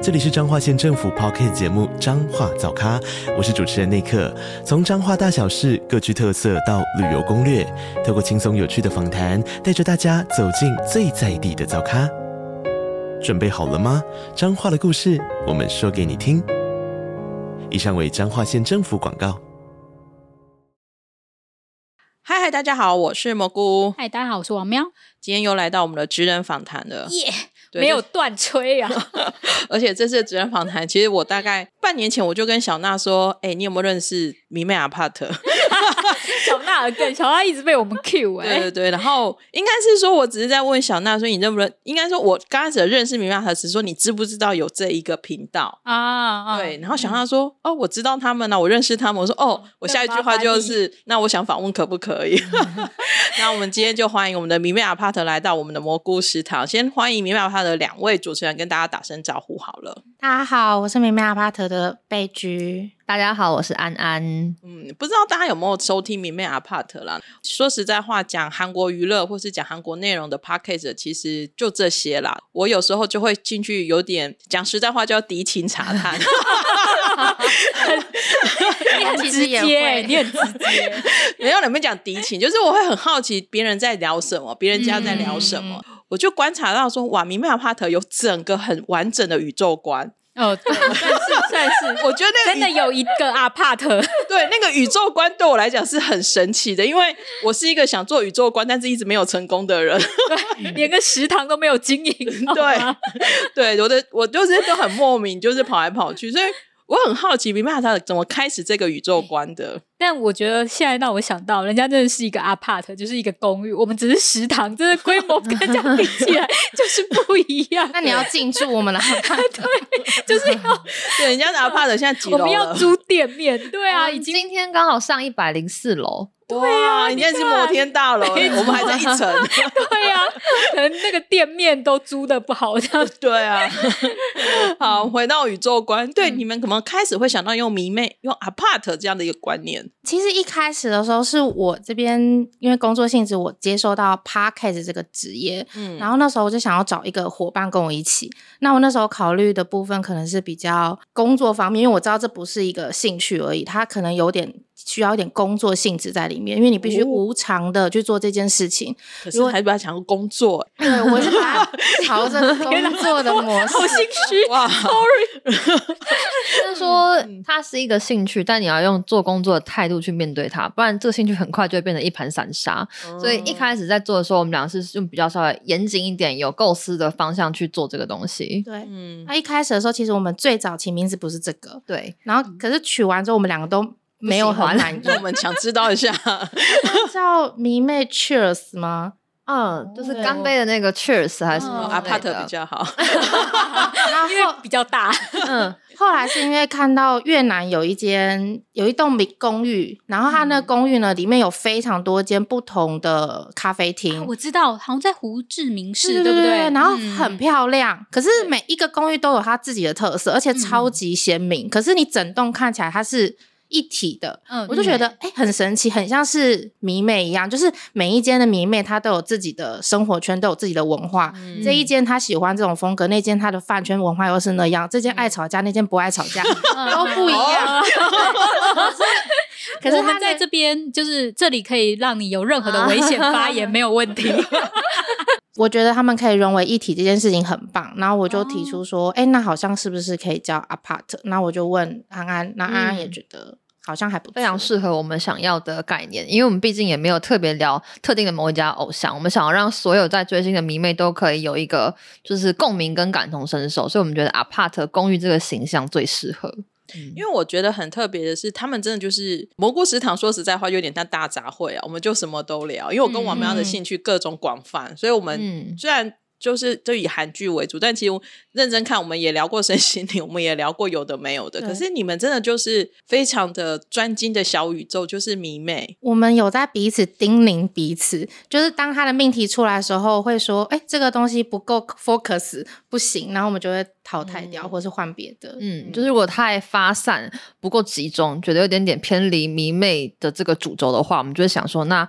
这里是彰化县政府 Podcast 节目《彰化早咖》，我是主持人内克。从彰化大小事各具特色到旅游攻略，透过轻松有趣的访谈，带着大家走进最在地的早咖。准备好了吗？彰化的故事，我们说给你听。以上为彰化县政府广告。嗨嗨，大家好，我是蘑菇。嗨，大家好，我是王喵。今天又来到我们的职人访谈了，耶、yeah!！没有断吹啊！而且这次的职人访谈，其实我大概半年前我就跟小娜说：“哎、欸，你有没有认识米妹阿帕特？” 小娜尔更小娜一直被我们 cue 哎、欸，对对对。然后应该是说，我只是在问小娜说：“你认不认？”应该说，我刚开始认识迷妹阿帕特时说：“你知不知道有这一个频道啊？”对。然后小娜说、嗯：“哦，我知道他们呢、啊，我认识他们。”我说：“哦，我下一句话就是，那我想访问可不可以？” 那我们今天就欢迎我们的迷妹阿帕特来到我们的蘑菇食堂。先欢迎迷妹阿帕特的两位主持人跟大家打声招呼好了。大家好，我是米妹阿帕特的贝居。大家好，我是安安。嗯，不知道大家有没有收听迷妹阿帕特啦？说实在话，讲韩国娱乐或是讲韩国内容的 podcast 其实就这些啦。我有时候就会进去，有点讲实在话，就要敌情查探。你很直接，你很直接。没有你们讲敌情，就是我会很好奇别人在聊什么，别人家在聊什么。嗯我就观察到说，哇，迷妹阿帕特有整个很完整的宇宙观哦，对，算是算是，我觉得真的有一个阿帕特，对，那个宇宙观对我来讲是很神奇的，因为我是一个想做宇宙观，但是一直没有成功的人，对，连个食堂都没有经营，对，对，我的我就是都很莫名，就是跑来跑去，所以。我很好奇，迷妹阿帕特怎么开始这个宇宙观的？但我觉得现在让我想到，人家真的是一个 apart，，就是一个公寓，我们只是食堂，真的规模跟这样比起来 就是不一样。那你要进驻我们的 apart，，对，就是要 对人家的 apart 现在几楼？我们要租店面，对啊，已经今天刚好上一百零四楼。对啊，你现在是摩天大楼，我们还在一层。对啊，可能那个店面都租的不好，这样。对啊。好，回到宇宙观，对、嗯、你们可能开始会想到用迷妹、用 apart 这样的一个观念。其实一开始的时候，是我这边因为工作性质，我接收到 podcast 这个职业，嗯，然后那时候我就想要找一个伙伴跟我一起。那我那时候考虑的部分可能是比较工作方面，因为我知道这不是一个兴趣而已，它可能有点。需要一点工作性质在里面，因为你必须无偿的去做这件事情。可是还是把它讲工作，对，我是把它朝着工作的 模式。好心虚 哇，sorry。就是说，它是一个兴趣，但你要用做工作的态度去面对它，不然这个兴趣很快就会变成一盘散沙。嗯。所以一开始在做的时候，我们俩是用比较稍微严谨一点、有构思的方向去做这个东西。对，嗯。那一开始的时候，其实我们最早起名字不是这个，对。然后，可是取完之后，我们两个都。没有很满意，我们想知道一下，叫迷妹 Cheers 吗？嗯，就是干杯的那个 Cheers 还是什么阿帕特比较好，然后比较大。嗯，后来是因为看到越南有一间有一栋公寓，然后它那公寓呢里面有非常多间不同的咖啡厅，啊，我知道，好像在胡志明市，对，对不对？然后很漂亮，嗯，可是每一个公寓都有它自己的特色，而且超级鲜明，嗯。可是你整栋看起来它是。一体的，嗯，我就觉得哎、欸，很神奇，很像是迷妹一样，就是每一间的迷妹，她都有自己的生活圈，都有自己的文化。嗯、这一间她喜欢这种风格，那间她的饭圈文化又是那样。这间爱吵架，那间不爱吵架，嗯、都不一样。可是他在这边，就是这里可以让你有任何的危险发言，没有问题。我觉得他们可以融为一体，这件事情很棒。然后我就提出说，哎、哦欸，那好像是不是可以叫 apart？那我就问安安，那安安也觉得好像还不错，非常适合我们想要的概念。因为我们毕竟也没有特别聊特定的某一家偶像，我们想要让所有在追星的迷妹都可以有一个就是共鸣跟感同身受，所以我们觉得 apart 公寓这个形象最适合。因为我觉得很特别的是，他们真的就是蘑菇食堂。说实在话，有点像大杂烩啊，我们就什么都聊。因为我跟王喵的兴趣各种广泛，嗯，所以我们虽然就是就以韩剧为主，但其实认真看，我们也聊过身心灵，我们也聊过有的没有的。可是你们真的就是非常的专精的小宇宙，就是迷妹。我们有在彼此叮咛彼此，就是当他的命题出来的时候，会说：“哎，这个东西不够 focus，不行。”然后我们就会淘汰掉，嗯、或是换别的。嗯，就是如果太发散、不够集中，觉得有点点偏离迷妹的这个主轴的话，我们就会想说那。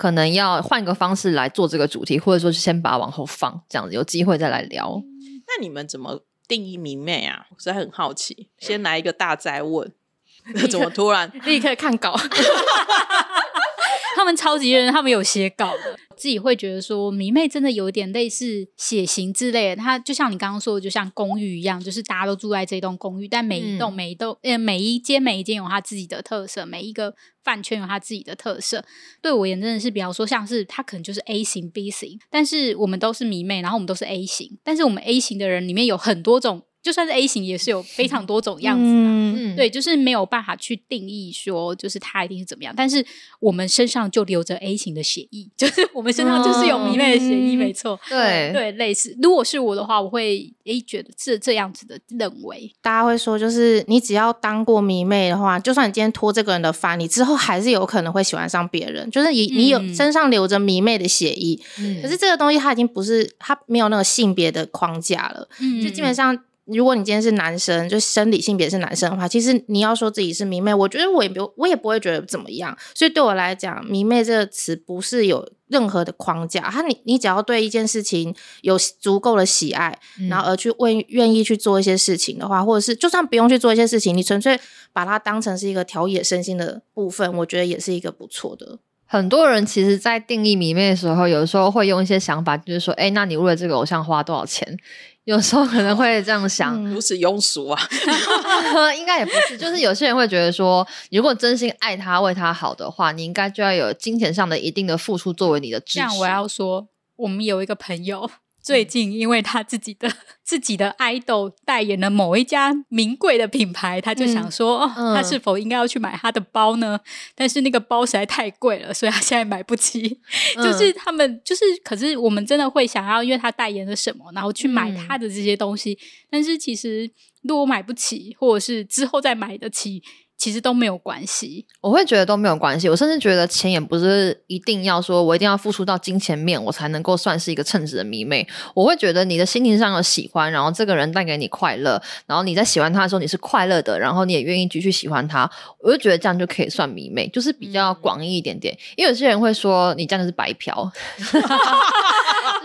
可能要换个方式来做这个主题，或者说是先把它往后放，这样子有机会再来聊。那你们怎么定义迷妹啊？我实在很好奇。先来一个大灾问，怎么突然 立刻看稿？他们超级人，他们有写稿的，自己会觉得说迷妹真的有点类似血型之类的。它就像你刚刚说的，就像公寓一样，就是大家都住在这栋公寓，但每一栋、嗯、每一栋呃每一间每一间有它自己的特色，每一个饭圈有它自己的特色。对我也真的是比方说，像是它可能就是 A 型 B 型，但是我们都是迷妹，然后我们都是 A 型，但是我们 A 型的人里面有很多种。就算是 A 型，也是有非常多种样子的，嗯，对，就是没有办法去定义说，就是他一定是怎么样。但是我们身上就留着 A 型的血液，就是我们身上就是有迷妹的血液，嗯、没错，对对，类似。如果是我的话，我会诶觉得是这样子的认为。大家会说，就是你只要当过迷妹的话，就算你今天拖这个人的发，你之后还是有可能会喜欢上别人。就是你你有身上留着迷妹的血液，嗯，可是这个东西它已经不是它没有那个性别的框架了，嗯，就基本上。如果你今天是男生，就生理性别是男生的话，其实你要说自己是迷妹，我觉得我也不，我也不会觉得怎么样。所以对我来讲，迷妹这个词不是有任何的框架，它你你只要对一件事情有足够的喜爱，嗯、然后而去问愿意去做一些事情的话，或者是就算不用去做一些事情，你纯粹把它当成是一个调野身心的部分，我觉得也是一个不错的。很多人其实，在定义迷妹的时候，有的时候会用一些想法，就是说，哎，那你为了这个偶像花多少钱？有时候可能会这样想，嗯、如此庸俗啊？应该也不是，就是有些人会觉得说，如果真心爱他、为他好的话，你应该就要有金钱上的一定的付出作为你的支持。这样我要说，我们有一个朋友。最近，因为他自己的自己的爱豆代言了某一家名贵的品牌，他就想说，嗯哦、他是否应该要去买他的包呢？但是那个包实在太贵了，所以他现在买不起。嗯、就是他们，就是可是我们真的会想要，因为他代言了什么，然后去买他的这些东西。嗯、但是其实，如果买不起，或者是之后再买得起。其实都没有关系，我会觉得都没有关系。我甚至觉得钱也不是一定要说，我一定要付出到金钱面，我才能够算是一个称职的迷妹。我会觉得你的心情上有喜欢，然后这个人带给你快乐，然后你在喜欢他的时候你是快乐的，然后你也愿意继续喜欢他，我就觉得这样就可以算迷妹，就是比较广义一点点。嗯、因为有些人会说你这样就是白嫖，就 是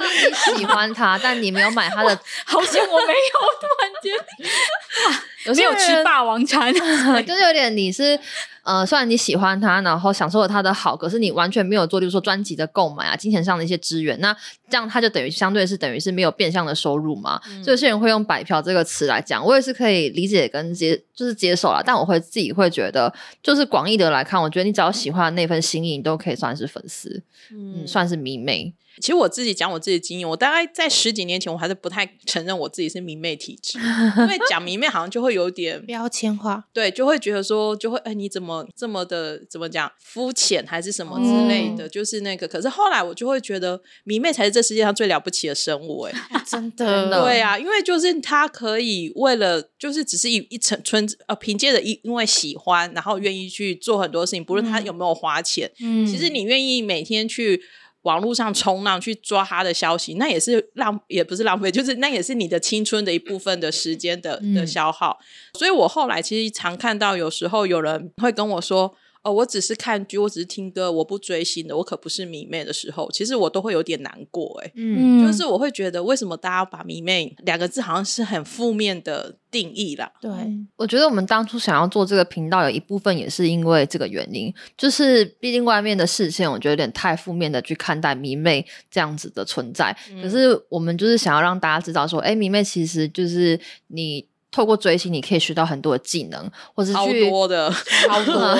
你喜欢他，但你没有买他的，好像我没有，突然间。有没有吃霸王餐？就是有点，你是呃，虽然你喜欢他，然后享受了他的好，可是你完全没有做，例如说专辑的购买啊，金钱上的一些资源，那这样他就等于相对是等于是没有变相的收入嘛。嗯、所以有些人会用“白嫖”这个词来讲，我也是可以理解跟接，就是接受了。但我会自己会觉得，就是广义的来看，我觉得你只要喜欢的那份心意，你都可以算是粉丝，嗯，嗯，算是迷妹。其实我自己讲我自己的经验，我大概在十几年前，我还是不太承认我自己是迷妹体质，因为讲迷妹好像就会有点 标签化，对，就会觉得说，就会哎，你怎么这么的怎么讲肤浅还是什么之类的，嗯、就是那个。可是后来我就会觉得，迷妹才是这世界上最了不起的生物，哎，真的，对啊，因为就是他可以为了，就是只是一一层村呃，凭借着因因为喜欢，然后愿意去做很多事情，不论他有没有花钱，嗯，其实你愿意每天去。网络上冲浪去抓他的消息，那也是浪，也不是浪费，就是那也是你的青春的一部分的时间的的消耗。嗯、所以我后来其实常看到，有时候有人会跟我说。哦，我只是看剧，我只是听歌，我不追星的，我可不是迷妹的时候，其实我都会有点难过，哎，嗯，就是我会觉得，为什么大家把迷妹两个字好像是很负面的定义啦？对，我觉得我们当初想要做这个频道，有一部分也是因为这个原因，就是毕竟外面的视线，我觉得有点太负面的去看待迷妹这样子的存在，嗯、可是我们就是想要让大家知道说，哎，迷妹其实就是你。透过追星，你可以学到很多的技能，或者是去 超多的，超多，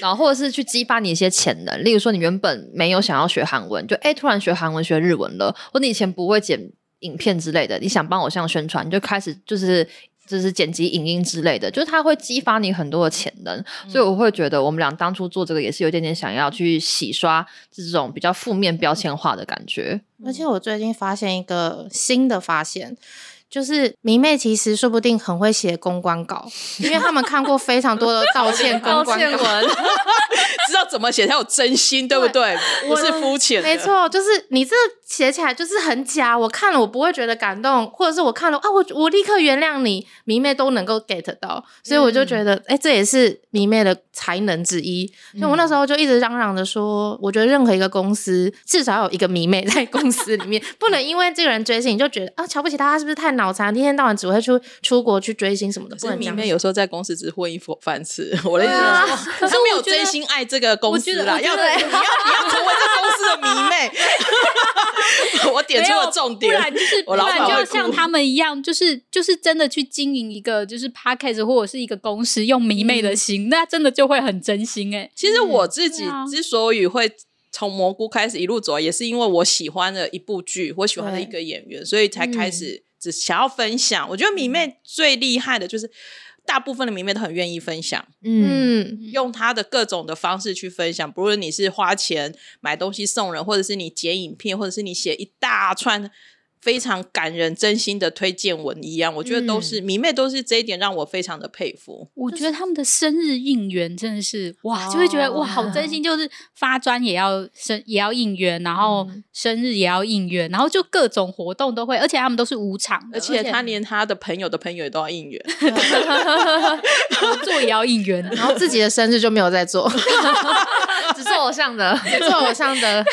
然后或者是去激发你一些潜能。例如说，你原本没有想要学韩文，就哎突然学韩文、学日文了，或者你以前不会剪影片之类的，你想帮偶像宣传，你就开始就是就是剪辑影音之类的，就是它会激发你很多的潜能，嗯、所以我会觉得我们俩当初做这个也是有点点想要去洗刷这种比较负面标签化的感觉。而且我最近发现一个新的发现。就是迷妹其实说不定很会写公关稿，因为他们看过非常多的 道歉公关文，知道怎么写才有真心，对不对？不是肤浅。没错，就是你这写起来就是很假，我看了我不会觉得感动，或者是我看了啊，我我立刻原谅你，迷妹都能够 get 到，所以我就觉得，哎、嗯欸，这也是迷妹的才能之一。所以我那时候就一直嚷嚷着说，我觉得任何一个公司至少有一个迷妹在公司里面，不能因为这个人追星你就觉得啊瞧不起他，他是不是太难？脑残，一天到晚只会出出国去追星什么的，不能这样。迷妹有时候在公司只混一口饭吃。我的意思是，可是没有真心爱这个公司啦。要你要你要 成为这公司的迷妹。我点出了重点，不然就是我老板就像他们一样，就是就是真的去经营一个就是 podcast 或者是一个公司，用迷妹的心，那真的就会很真心哎。其实我自己之所以会从蘑菇开始一路走，也是因为我喜欢的一部剧，我喜欢的一个演员，所以才开始。只想要分享，我觉得迷妹最厉害的就是，大部分的迷妹都很愿意分享，嗯，用他的各种的方式去分享，不论你是花钱买东西送人，或者是你剪影片，或者是你写一大串。非常感人、真心的推荐文一样，我觉得都是、嗯、迷妹，都是这一点让我非常的佩服。我觉得他们的生日应援真的是哇，就会觉得哇，好真心，就是发专也要生也要应援，然后生日也要应援，然后就各种活动都会，而且他们都是无偿的，而且他连他的朋友的朋友也都要应援，做也要应援，然后自己的生日就没有在做，只做偶像的，只做偶像的，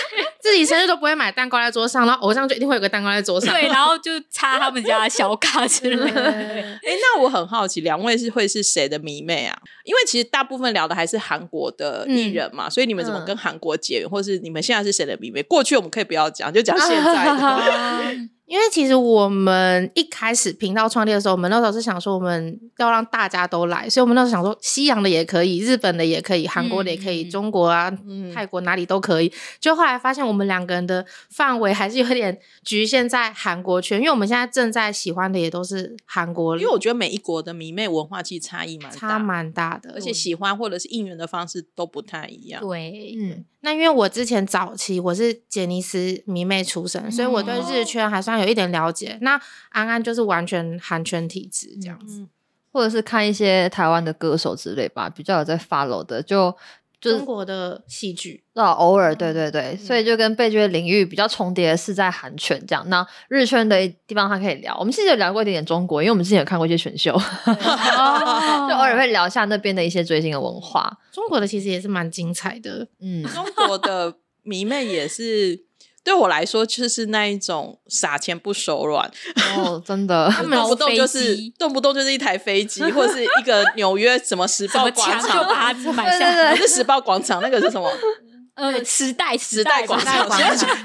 自己生日都不会买蛋糕在桌上，然后偶像就一定会有个蛋糕在桌上。对，然后就插他们家的小卡之类的。哎，那我很好奇，两位是会是谁的迷妹啊？因为其实大部分聊的还是韩国的艺人嘛，嗯、所以你们怎么跟韩国结缘，嗯、或是你们现在是谁的迷妹？过去我们可以不要讲，就讲现在的。因为其实我们一开始频道创立的时候，我们那时候是想说我们要让大家都来，所以我们那时候想说西洋的也可以，日本的也可以，韩国的也可以，嗯、中国啊、嗯、泰国哪里都可以。就后来发现我们两个人的范围还是有点局限在韩国圈，因为我们现在正在喜欢的也都是韩国。因为我觉得每一国的迷妹文化其实差异蛮大，差蛮大的，而且喜欢或者是应援的方式都不太一样。对，嗯。那因为我之前早期我是杰尼斯迷妹出身，所以我对日圈还算有一点了解。嗯、那安安就是完全韩圈体质这样子，嗯、或者是看一些台湾的歌手之类吧，比较有在 follow 的就。就中国的戏剧哦，偶尔对对对，嗯、所以就跟被剧的领域比较重叠的是在韩圈这样。那日圈的地方他可以聊，我们其实有聊过一点点中国，因为我们之前有看过一些选秀，哦、就偶尔会聊一下那边的一些追星的文化。中国的其实也是蛮精彩的，嗯，中国的迷妹也是。对我来说，就是那一种撒钱不手软哦，真的，动不动就是动不动就是一台飞机，或者是一个 纽约什么时报广场，就把它买下来。不是时报广场，那个是什么？呃，时代时代广场。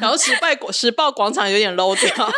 然后时代时报广场有点 low 掉。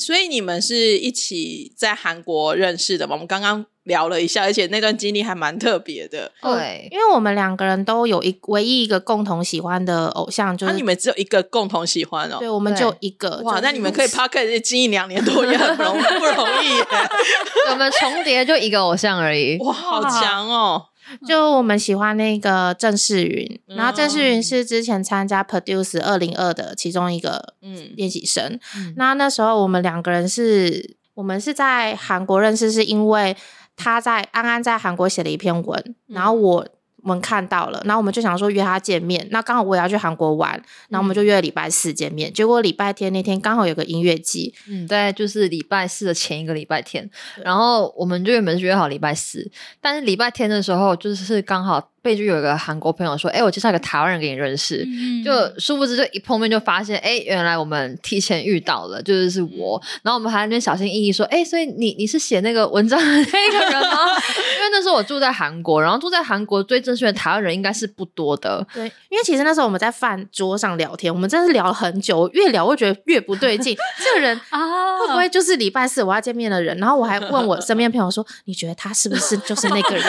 所以你们是一起在韩国认识的吗？我们刚刚。聊了一下，而且那段经历还蛮特别的。对，因为我们两个人都有一唯一一个共同喜欢的偶像，就是、啊、你们只有一个共同喜欢哦。对，我们就一个。哇，那你们可以 podcast 经营两年多也很不容不容易耶。我们重叠就一个偶像而已。哇，好强哦！就我们喜欢那个郑世云，嗯、然后郑世云是之前参加 Produce 二零二的其中一个嗯练习生。嗯、那那时候我们两个人是，我们是在韩国认识，是因为。他在安安在韩国写了一篇文，然后我们看到了，然后我们就想说约他见面。那刚好我也要去韩国玩，然后我们就约了礼拜四见面。结果礼拜天那天刚好有个音乐季，嗯，对，就是礼拜四的前一个礼拜天，然后我们就原本是约好礼拜四，但是礼拜天的时候就是刚好。贝就有一个韩国朋友说：“哎、欸，我介绍一个台湾人给你认识。嗯”就殊不知，就一碰面就发现，哎、欸，原来我们提前遇到了，就是是我。嗯、然后我们还在那边小心翼翼说：“哎、欸，所以你你是写那个文章的那个人吗？” 因为那时候我住在韩国，然后住在韩国最正确的台湾人应该是不多的。对，因为其实那时候我们在饭桌上聊天，我们真的是聊了很久，越聊我觉得越不对劲。这个人 啊，会不会就是礼拜四我要见面的人？然后我还问我身边朋友说：“你觉得他是不是就是那个人？”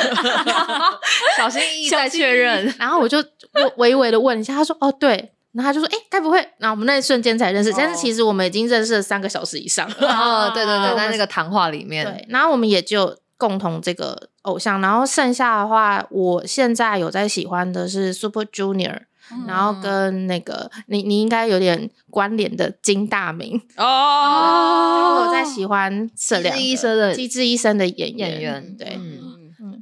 小心翼翼。再确认，然后我就 我微微的问一下，他说：“哦，对。”然后他就说：“哎，该不会？”然后我们那一瞬间才认识，但是其实我们已经认识了三个小时以上。哦，对对对，在那个谈话里面，对，然后我们也就共同这个偶像，然后剩下的话，我现在有在喜欢的是 Super Junior。然后跟那个你你应该有点关联的金大明哦，我在喜欢这两个机智医生的机智医生的演员，演员对。嗯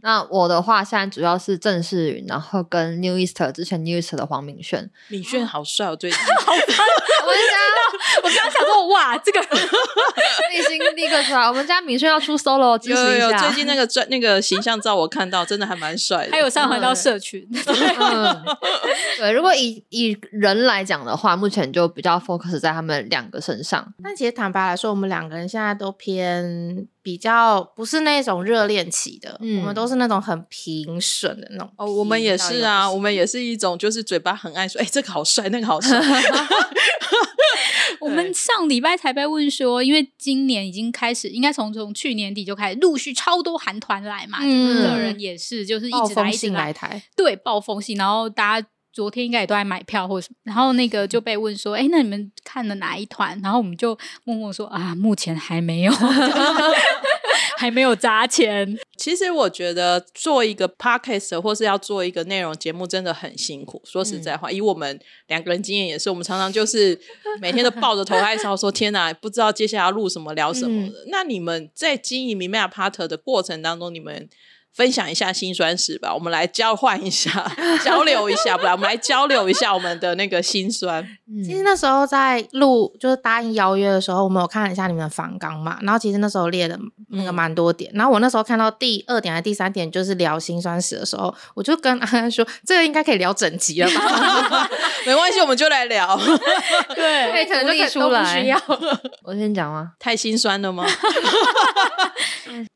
那我的话，现在主要是郑世云，然后跟 New East 之前 New East 的黄敏炫，敏炫好帅哦，最近。好 我们家，我刚刚想说，哇，这个 内心立刻出来，我们家敏炫要出 solo，支持一下。最近那个专那个形象照，我看到真的还蛮帅的，还有上回到社群。对，如果以以人来讲的话，目前就比较 focus 在他们两个身上。但其实坦白来说，我们两个人现在都偏。比较不是那种热恋期的，嗯、我们都是那种很平顺的那种。哦，我们也是啊，我们也是一种，就是嘴巴很爱说，哎、欸，这个好帅，那个好帅。我们上礼拜才被问说，因为今年已经开始，应该从从去年底就开始陆续超多韩团来嘛，嗯，个人也是，就是一直来一直来台，对，暴风性，然后大家。昨天应该也都在买票或者什么，然后那个就被问说：“哎，那你们看了哪一团？”然后我们就默默说：“啊，目前还没有，还没有砸钱。”其实我觉得做一个 podcast 或是要做一个内容节目真的很辛苦。说实在话，嗯、以我们两个人经验也是，我们常常就是每天都抱着头开烧，说：“天哪，不知道接下来要录什么、聊什么的。嗯”那你们在经营迷妹啊 part 的过程当中，你们？分享一下辛酸史吧，我们来交换一下，交流一下，不然我们来交流一下我们的那个辛酸。嗯、其实那时候在录，就是答应邀约的时候，我们有看了一下你们的访纲嘛，然后其实那时候列的那个蛮多点，嗯、然后我那时候看到第二点还是第三点，就是聊辛酸史的时候，我就跟安安说，这个应该可以聊整集了吧？没关系，我们就来聊。对，可以可能就出来。需要我先讲吗？太心酸了吗？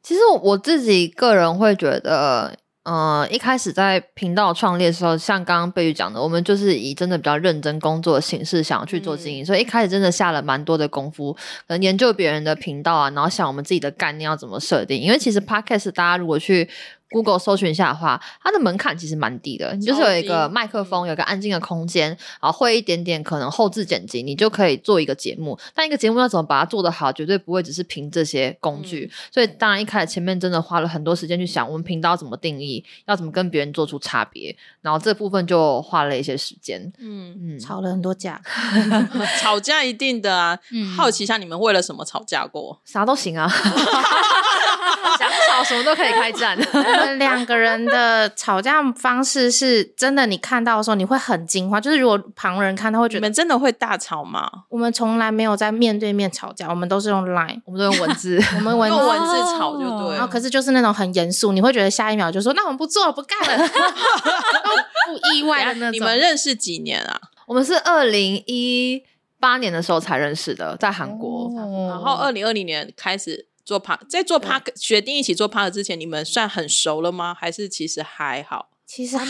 其实我自己个人会觉得，呃，一开始在频道创立的时候，像刚刚贝玉讲的，我们就是以真的比较认真工作的形式想要去做经营，嗯、所以一开始真的下了蛮多的功夫，可能研究别人的频道啊，然后想我们自己的概念要怎么设定，因为其实 Podcast 大家如果去。Google 搜寻一下的话，它的门槛其实蛮低的，你就是有一个麦克风，有一个安静的空间，然后会一点点可能后置剪辑，你就可以做一个节目。但一个节目要怎么把它做得好，绝对不会只是凭这些工具。嗯、所以当然一开始前面真的花了很多时间去想，我们频道怎么定义，要怎么跟别人做出差别，然后这部分就花了一些时间。嗯嗯，吵了很多架，吵架一定的啊。嗯、好奇一下，你们为了什么吵架过？啥都行啊，想吵什么都可以开战。我们两个人的吵架方式是真的，你看到的时候你会很惊慌。就是如果旁人看，他会觉得你们真的会大吵吗？我们从来没有在面对面吵架，我们都是用 Line，我们都用文字，我们文用文字吵就对。然后可是就是那种很严肃，你会觉得下一秒就说那我们不做了，不干了，都不意外的那种。你们认识几年啊？我们是二零一八年的时候才认识的，在韩国，哦、然后二零二零年开始。做趴，在做趴决定一起做趴的之前，你们算很熟了吗？还是其实还好？其实还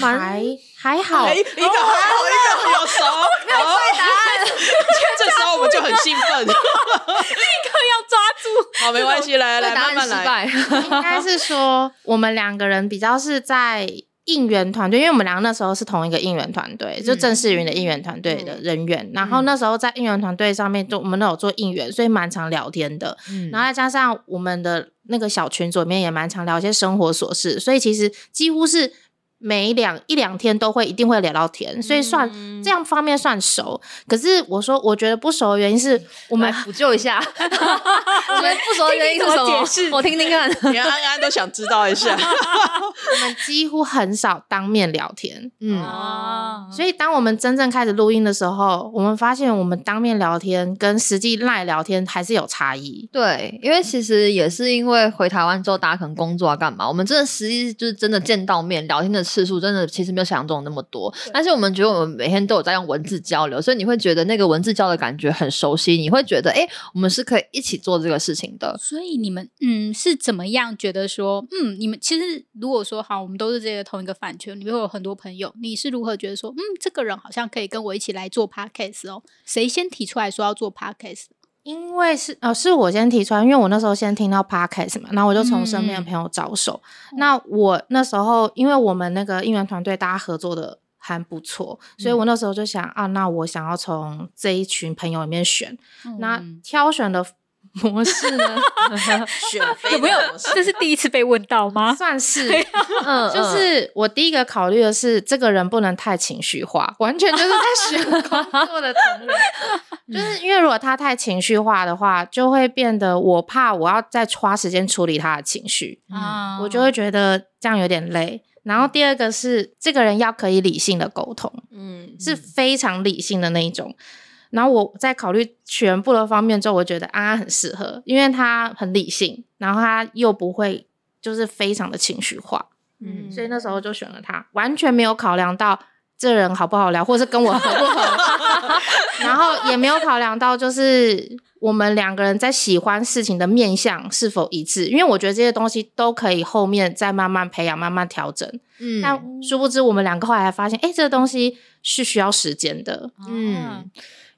还好，一个还好，一个比较熟。没有对答案，这时候我们就很兴奋，立刻要抓住。好，没关系，来来慢慢来。应该是说，我们两个人比较是在。应援团队，因为我们两个那时候是同一个应援团队，嗯、就郑世云的应援团队的人员。嗯、然后那时候在应援团队上面，就我们都有做应援，所以蛮常聊天的。嗯、然后再加上我们的那个小群组里面也蛮常聊一些生活琐事，所以其实几乎是。每两一两天都会一定会聊到天，所以算这样方面算熟。可是我说我觉得不熟的原因是我们来补救一下，我们不熟的原因是什么？解释我听听看，连安安都想知道一下。我们几乎很少当面聊天，嗯，所以当我们真正开始录音的时候，我们发现我们当面聊天跟实际赖聊天还是有差异。对，因为其实也是因为回台湾之后，大家可能工作啊干嘛，我们真的实际就是真的见到面聊天的。次数真的其实没有想象中那么多，但是我们觉得我们每天都有在用文字交流，所以你会觉得那个文字交的感觉很熟悉，你会觉得哎，我们是可以一起做这个事情的。所以你们嗯是怎么样觉得说嗯，你们其实如果说好，我们都是这个同一个饭圈，里面会有很多朋友，你是如何觉得说嗯，这个人好像可以跟我一起来做 podcast 哦？谁先提出来说要做 podcast？因为是呃，是我先提出来，因为我那时候先听到 podcast 嘛，然后我就从身边的朋友着手。嗯、那我那时候，因为我们那个应援团队大家合作的还不错，所以我那时候就想、嗯、啊，那我想要从这一群朋友里面选，嗯、那挑选的。模式呢？有没有？这是第一次被问到吗？算是，嗯，就是我第一个考虑的是，这个人不能太情绪化，完全就是在选工作的同仁。就是因为如果他太情绪化的话，就会变得我怕我要再花时间处理他的情绪，嗯，我就会觉得这样有点累。然后第二个是，这个人要可以理性的沟通，嗯，是非常理性的那一种。然后我在考虑全部的方面之后，我觉得安安很适合，因为他很理性，然后他又不会就是非常的情绪化，嗯，所以那时候就选了他，完全没有考量到这人好不好聊，或是跟我合不合，然后也没有考量到就是我们两个人在喜欢事情的面向是否一致，因为我觉得这些东西都可以后面再慢慢培养、慢慢调整，嗯，但殊不知我们两个后来还发现，哎，这个东西是需要时间的，嗯。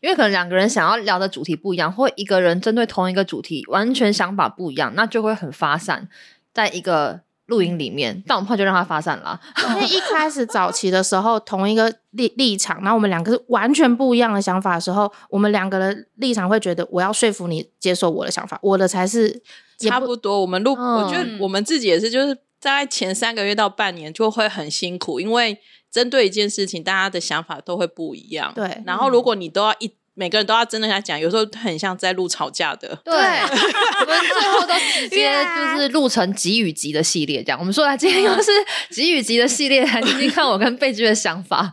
因为可能两个人想要聊的主题不一样，或一个人针对同一个主题完全想法不一样，那就会很发散，在一个录音里面。但我们怕就让它发散了，因为一开始早期的时候，同一个立立场，然后我们两个是完全不一样的想法的时候，我们两个人立场会觉得我要说服你接受我的想法，我的才是差不多。我们录，嗯、我觉得我们自己也是，就是大概前三个月到半年就会很辛苦，因为。针对一件事情，大家的想法都会不一样。对，然后如果你都要一每个人都要真的来讲，有时候很像在录吵架的。对，我们最后都直接 就是录成集与集的系列，这样。我们说来今天又是集与集的系列，来听听看我跟贝居的想法。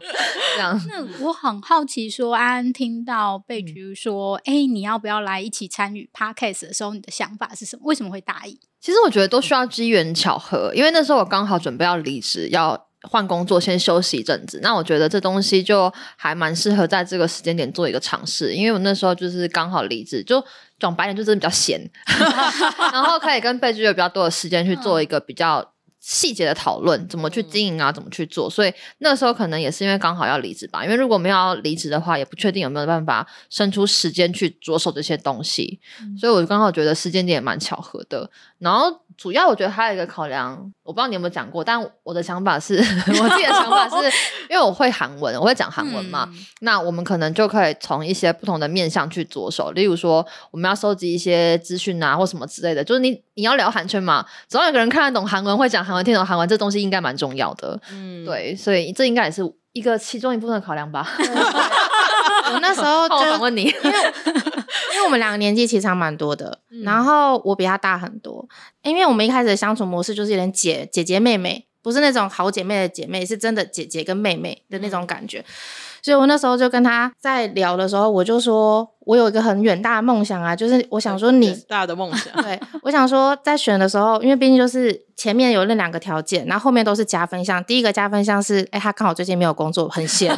这样。那我很好奇，说安安听到贝居说，哎、嗯，你要不要来一起参与 Podcast 的时候，你的想法是什么？为什么会答应？其实我觉得都需要机缘巧合，因为那时候我刚好准备要离职，要。换工作，先休息一阵子。那我觉得这东西就还蛮适合在这个时间点做一个尝试，因为我那时候就是刚好离职，就讲白点，就真的比较闲，然后可以跟贝剧有比较多的时间去做一个比较细节的讨论，怎么去经营啊，怎么去做。所以那时候可能也是因为刚好要离职吧，因为如果没有要离职的话，也不确定有没有办法生出时间去着手这些东西。所以我刚好觉得时间点也蛮巧合的，然后。主要我觉得还有一个考量，我不知道你有没有讲过，但我的想法是，我自己的想法是，因为我会韩文，我会讲韩文嘛，嗯、那我们可能就可以从一些不同的面向去着手，例如说我们要收集一些资讯啊，或什么之类的，就是你你要聊韩圈嘛，总要有个人看得懂韩文，会讲韩文，听懂韩文，这东西应该蛮重要的，嗯，对，所以这应该也是一个其中一部分的考量吧。我那时候就访问你，因为因为我们两个年纪其实差蛮多的，嗯、然后我比他大很多，因为我们一开始的相处模式就是有点姐姐姐妹妹，不是那种好姐妹的姐妹，是真的姐姐跟妹妹的那种感觉。所以我那时候就跟他在聊的时候，我就说我有一个很远大的梦想啊，就是我想说你大的梦想，对，我想说在选的时候，因为毕竟就是前面有那两个条件，然后后面都是加分项。第一个加分项是，哎，他刚好最近没有工作，很闲，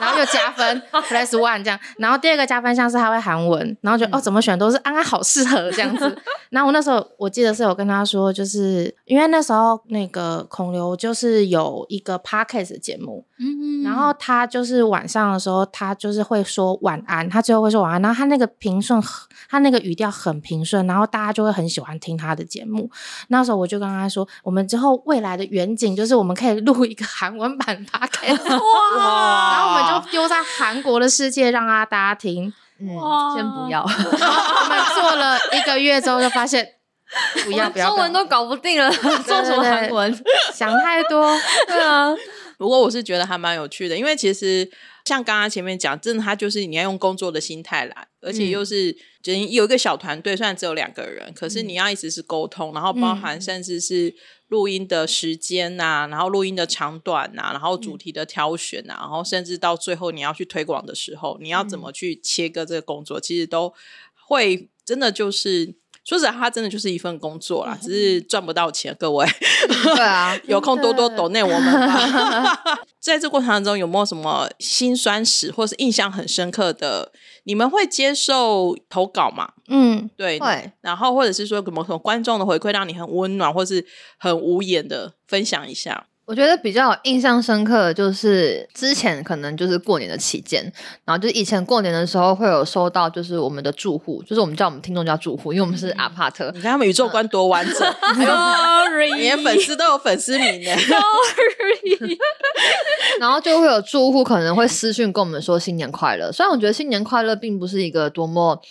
然后又加分 plus one 这样。然后第二个加分项是他会韩文，然后就哦怎么选都是安安好适合这样子。然后我那时候我记得是有跟他说，就是因为那时候那个孔刘就是有一个 podcast 节目，嗯嗯，然后他就是。晚上的时候，他就是会说晚安，他最后会说晚安，然后他那个平顺，他那个语调很平顺，然后大家就会很喜欢听他的节目。那时候我就跟他说，我们之后未来的远景就是我们可以录一个韩文版 podcast，哇，然后我们就丢在韩国的世界让他大家听。嗯，先不要，我们做了一个月之后就发现，不要不要，中文都搞不定了，做什么韩文？想太多，对啊。不过我是觉得还蛮有趣的，因为其实像刚刚前面讲，真的他就是你要用工作的心态来，而且又是就有一个小团队，虽然只有两个人，可是你要一直是沟通，然后包含甚至是录音的时间呐、啊，然后录音的长短呐、啊，然后主题的挑选呐、啊，然后甚至到最后你要去推广的时候，你要怎么去切割这个工作，其实都会真的就是。说实话，他真的就是一份工作啦，只是赚不到钱。各位，对啊，有空多多抖内我们吧。在这过程当中，有没有什么辛酸史，或是印象很深刻的？你们会接受投稿吗？嗯，对，会。然后或者是说，有没有什么观众的回馈让你很温暖，或是很无言的分享一下？我觉得比较印象深刻的就是之前可能就是过年的期间，然后就以前过年的时候会有收到，就是我们的住户，就是我们叫我们听众叫住户，因为我们是阿帕特。你看他们宇宙观多完整，Sorry，连粉丝都有粉丝名呢，Sorry。然后就会有住户可能会私讯跟我们说新年快乐，虽然我觉得新年快乐并不是一个多么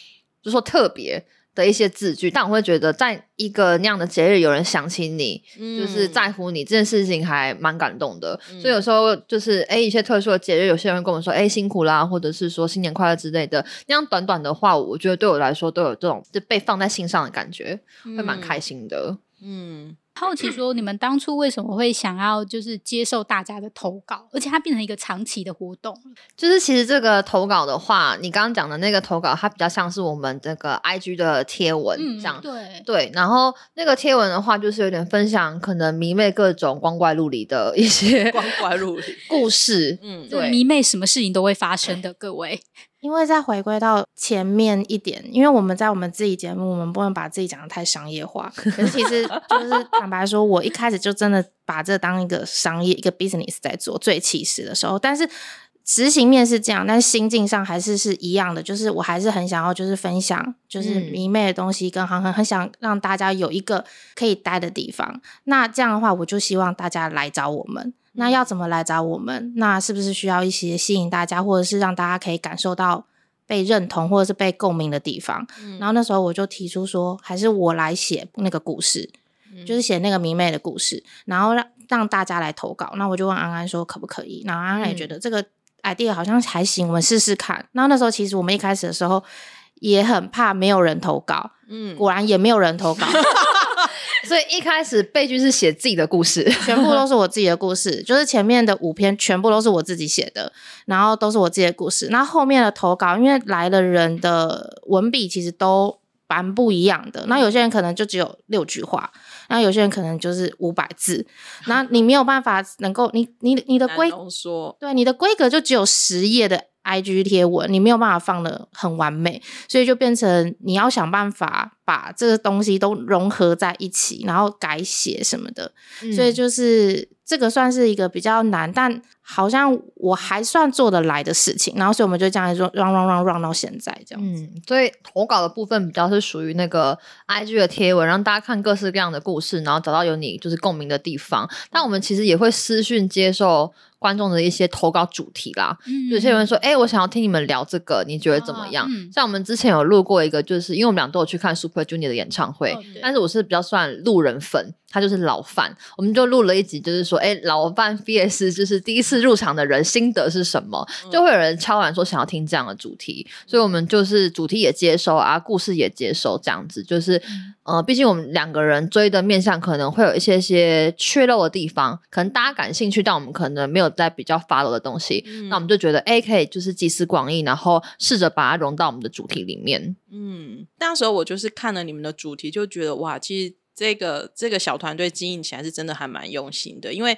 就说特别。的一些字句，但我会觉得，在一个那样的节日，有人想起你，嗯、就是在乎你这件事情，还蛮感动的。嗯、所以有时候就是，哎，一些特殊的节日，有些人跟我们说，哎，辛苦啦，或者是说新年快乐之类的，那样短短的话，我觉得对我来说都有这种就被放在心上的感觉，会蛮开心的。嗯。好奇说，你们当初为什么会想要就是接受大家的投稿，而且它变成一个长期的活动？就是其实这个投稿的话，你刚刚讲的那个投稿，它比较像是我们这个 IG 的贴文这样。嗯、对对，然后那个贴文的话，就是有点分享可能迷妹各种光怪陆离的一些光怪陆离故事。嗯，对，迷妹什么事情都会发生的，各位。因为再回归到前面一点，因为我们在我们自己节目，我们不能把自己讲的太商业化。可是其实 就是坦白说，我一开始就真的把这当一个商业、一个 business 在做。最起始的时候，但是执行面是这样，但是心境上还是是一样的。就是我还是很想要，就是分享，就是迷妹的东西，跟航很很想让大家有一个可以待的地方。那这样的话，我就希望大家来找我们。那要怎么来找我们？那是不是需要一些吸引大家，或者是让大家可以感受到被认同，或者是被共鸣的地方？嗯、然后那时候我就提出说，还是我来写那个故事，嗯、就是写那个迷妹的故事，然后让让大家来投稿。那我就问安安说可不可以？然后安安也觉得这个 idea 好像还行，我们试试看。然后那时候其实我们一开始的时候也很怕没有人投稿，嗯，果然也没有人投稿。所以一开始悲剧是写自己的故事，全部都是我自己的故事，就是前面的五篇全部都是我自己写的，然后都是我自己的故事。那后面的投稿，因为来的人的文笔其实都蛮不一样的，那有些人可能就只有六句话，那有些人可能就是五百字，那你没有办法能够你你你的规对你的规格就只有十页的。IG 贴文，你没有办法放的很完美，所以就变成你要想办法把这个东西都融合在一起，然后改写什么的，嗯、所以就是这个算是一个比较难，但好像我还算做得来的事情。然后所以我们就这样说，run run run run 到现在这样子。嗯，所以投稿的部分比较是属于那个 IG 的贴文，让大家看各式各样的故事，然后找到有你就是共鸣的地方。但我们其实也会私讯接受。观众的一些投稿主题啦，嗯、有些人说：“哎、欸，我想要听你们聊这个，你觉得怎么样？”哦嗯、像我们之前有录过一个，就是因为我们俩都有去看 Super Junior 的演唱会，哦、但是我是比较算路人粉。他就是老范，我们就录了一集，就是说，哎，老范 VS 就是第一次入场的人心得是什么？就会有人敲完说想要听这样的主题，所以我们就是主题也接收啊，故事也接收，这样子就是，呃，毕竟我们两个人追的面向可能会有一些些缺漏的地方，可能大家感兴趣，但我们可能没有在比较 follow 的东西，嗯、那我们就觉得，哎，可以就是集思广益，然后试着把它融到我们的主题里面。嗯，那时候我就是看了你们的主题，就觉得哇，其实。这个这个小团队经营起来是真的还蛮用心的，因为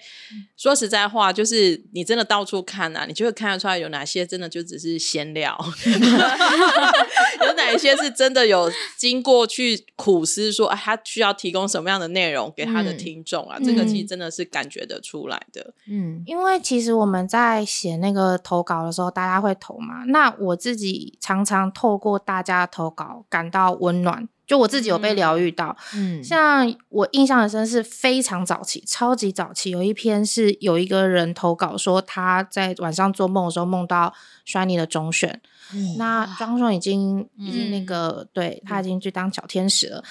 说实在话，就是你真的到处看啊，你就会看得出来有哪些真的就只是闲聊，有哪一些是真的有经过去苦思说，哎，他需要提供什么样的内容给他的听众啊？嗯、这个其实真的是感觉得出来的。嗯，因为其实我们在写那个投稿的时候，大家会投嘛，那我自己常常透过大家的投稿感到温暖。就我自己有被疗愈到，嗯，像我印象很深是非常早期，超级早期，有一篇是有一个人投稿说他在晚上做梦的时候梦到 Shiny 的钟鉉，嗯、那钟鉉已经已经那个、嗯、对他已经去当小天使了。嗯、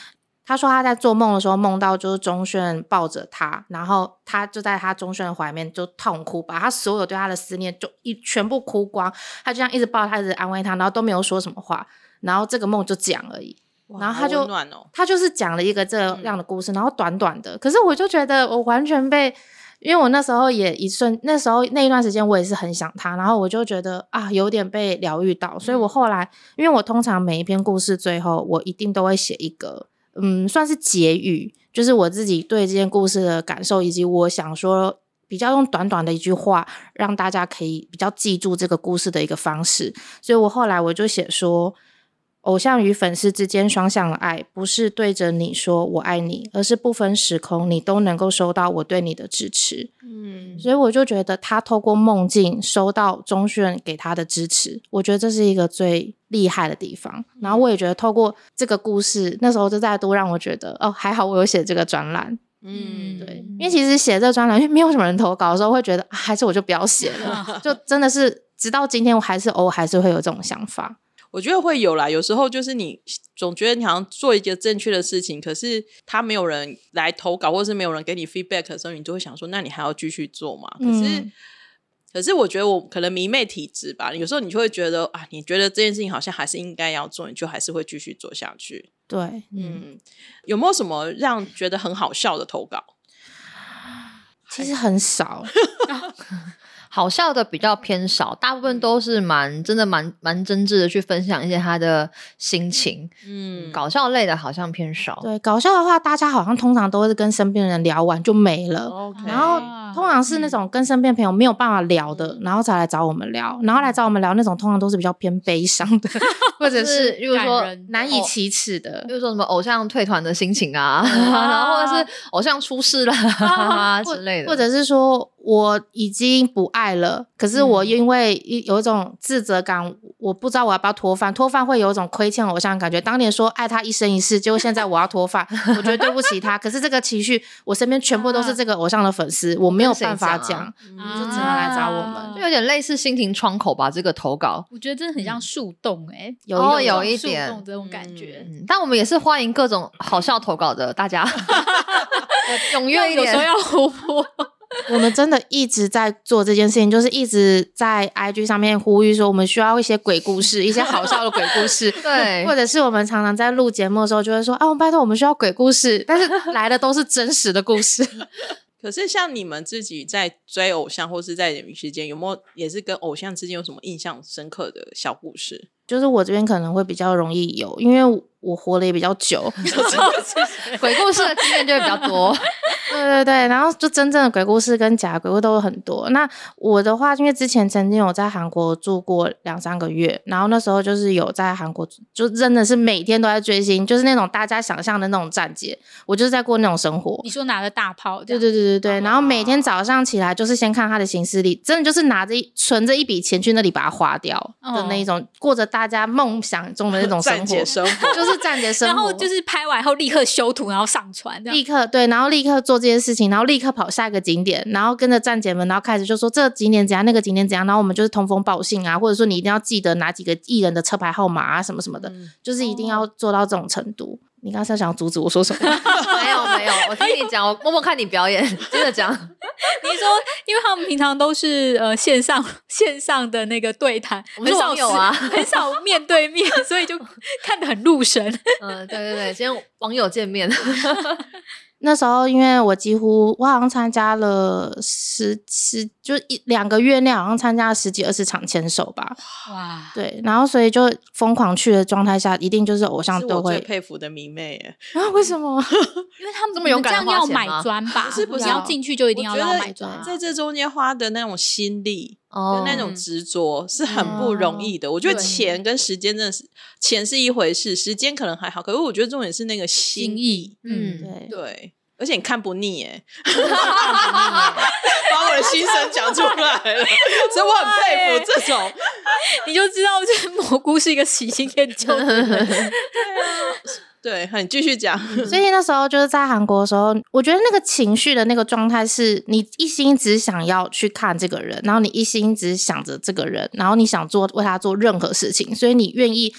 他说他在做梦的时候梦到就是钟鉉抱着他，然后他就在他钟鉉的怀面就痛哭，把他所有对他的思念就一全部哭光，他就这样一直抱他，一直安慰他，然后都没有说什么话，然后这个梦就讲而已。然后他就、哦、他就是讲了一个这样的故事，嗯、然后短短的，可是我就觉得我完全被，因为我那时候也一瞬，那时候那一段时间我也是很想他，然后我就觉得啊，有点被疗愈到，所以我后来，因为我通常每一篇故事最后我一定都会写一个，嗯，算是结语，就是我自己对这件故事的感受，以及我想说比较用短短的一句话让大家可以比较记住这个故事的一个方式，所以我后来我就写说。偶像与粉丝之间双向的爱，不是对着你说我爱你，而是不分时空，你都能够收到我对你的支持。嗯，所以我就觉得他透过梦境收到钟铉给他的支持，我觉得这是一个最厉害的地方。然后我也觉得透过这个故事，那时候就再度让我觉得，哦，还好我有写这个专栏。嗯，对，因为其实写这个专栏，因为没有什么人投稿的时候，会觉得还是我就不要写了，就真的是直到今天，我还是偶尔还是会有这种想法。我觉得会有啦，有时候就是你总觉得你好像做一个正确的事情，可是他没有人来投稿，或是没有人给你 feedback 的时候，你就会想说，那你还要继续做吗？可是，嗯、可是我觉得我可能迷妹体质吧，有时候你就会觉得啊，你觉得这件事情好像还是应该要做，你就还是会继续做下去。对，嗯，有没有什么让觉得很好笑的投稿？其实很少。好笑的比较偏少，大部分都是蛮真的蛮蛮真挚的去分享一些他的心情。嗯，搞笑类的好像偏少。对，搞笑的话，大家好像通常都是跟身边的人聊完就没了。Okay. 然后通常是那种跟身边朋友没有办法聊的，然后才来找我们聊。然后来找我们聊那种，通常都是比较偏悲伤的，或者是比如说难以启齿的，比如说什么偶像退团的心情啊，然后或者是偶像出事了啊之类的，或者是说。我已经不爱了，可是我因为有一种自责感，嗯、我不知道我要不要脱饭。脱饭会有一种亏欠偶像的感觉。当年说爱他一生一世，结果现在我要脱饭，我觉得对不起他。可是这个情绪，我身边全部都是这个偶像的粉丝，啊、我没有办法讲，啊、就只能来找我们，啊、就有点类似心情窗口吧。这个投稿，我觉得真的很像树洞、欸，哎，有有，有一点树洞这种感觉、嗯。但我们也是欢迎各种好笑投稿的大家，踊跃一点，有时候要活泼。我们真的一直在做这件事情，就是一直在 IG 上面呼吁说，我们需要一些鬼故事，一些好笑的鬼故事。对，或者是我们常常在录节目的时候，就会说啊，我们拜托，我们需要鬼故事，但是来的都是真实的故事。可是像你们自己在追偶像，或是在人世间，有没有也是跟偶像之间有什么印象深刻的小故事？就是我这边可能会比较容易有，因为我活得也比较久，鬼故事的经验就会比较多。对对对，然后就真正的鬼故事跟假鬼故事都有很多。那我的话，因为之前曾经有在韩国住过两三个月，然后那时候就是有在韩国，就真的是每天都在追星，就是那种大家想象的那种站姐，我就是在过那种生活。你说拿着大炮？对对对对对。然后每天早上起来就是先看他的行事历，真的就是拿着一存着一笔钱去那里把它花掉的那一种，过着大家梦想中的那种生活。生活就是站着生 活，然后就是拍完后立刻修图，然后上传，立刻对，然后立刻做。这件事情，然后立刻跑下一个景点，然后跟着站姐们，然后开始就说这个景点怎样，那个景点怎样，然后我们就是通风报信啊，或者说你一定要记得哪几个艺人的车牌号码啊，什么什么的，嗯、就是一定要做到这种程度。哦、你刚才想要阻止我说什么？没有没有，我听你讲，我默默看你表演，接着讲。你说，因为他们平常都是呃线上线上的那个对谈，我们是网友啊，很少面对面，所以就看得很入神。嗯，对对对，今天网友见面。那时候，因为我几乎我好像参加了十十就一两个月内，好像参加了十几二十场牵手吧。哇，对，然后所以就疯狂去的状态下，一定就是偶像都会。最佩服的迷妹耶啊？为什么？因为他们这么勇敢，这样要买砖吧？是不是要进去就一定要要买砖？在这中间花的那种心力跟那种执着是很不容易的。嗯、我觉得钱跟时间真的是钱是一回事，时间可能还好，可是我觉得重点是那个心意。嗯，对对。而且你看不腻耶，把我的心声讲出来了，所以我很佩服这种，你就知道这蘑菇是一个喜新厌旧的人。对啊，对，你继续讲。所以那时候就是在韩国的时候，我觉得那个情绪的那个状态是，你一心只想要去看这个人，然后你一心只想着这个人，然后你想做为他做任何事情，所以你愿意。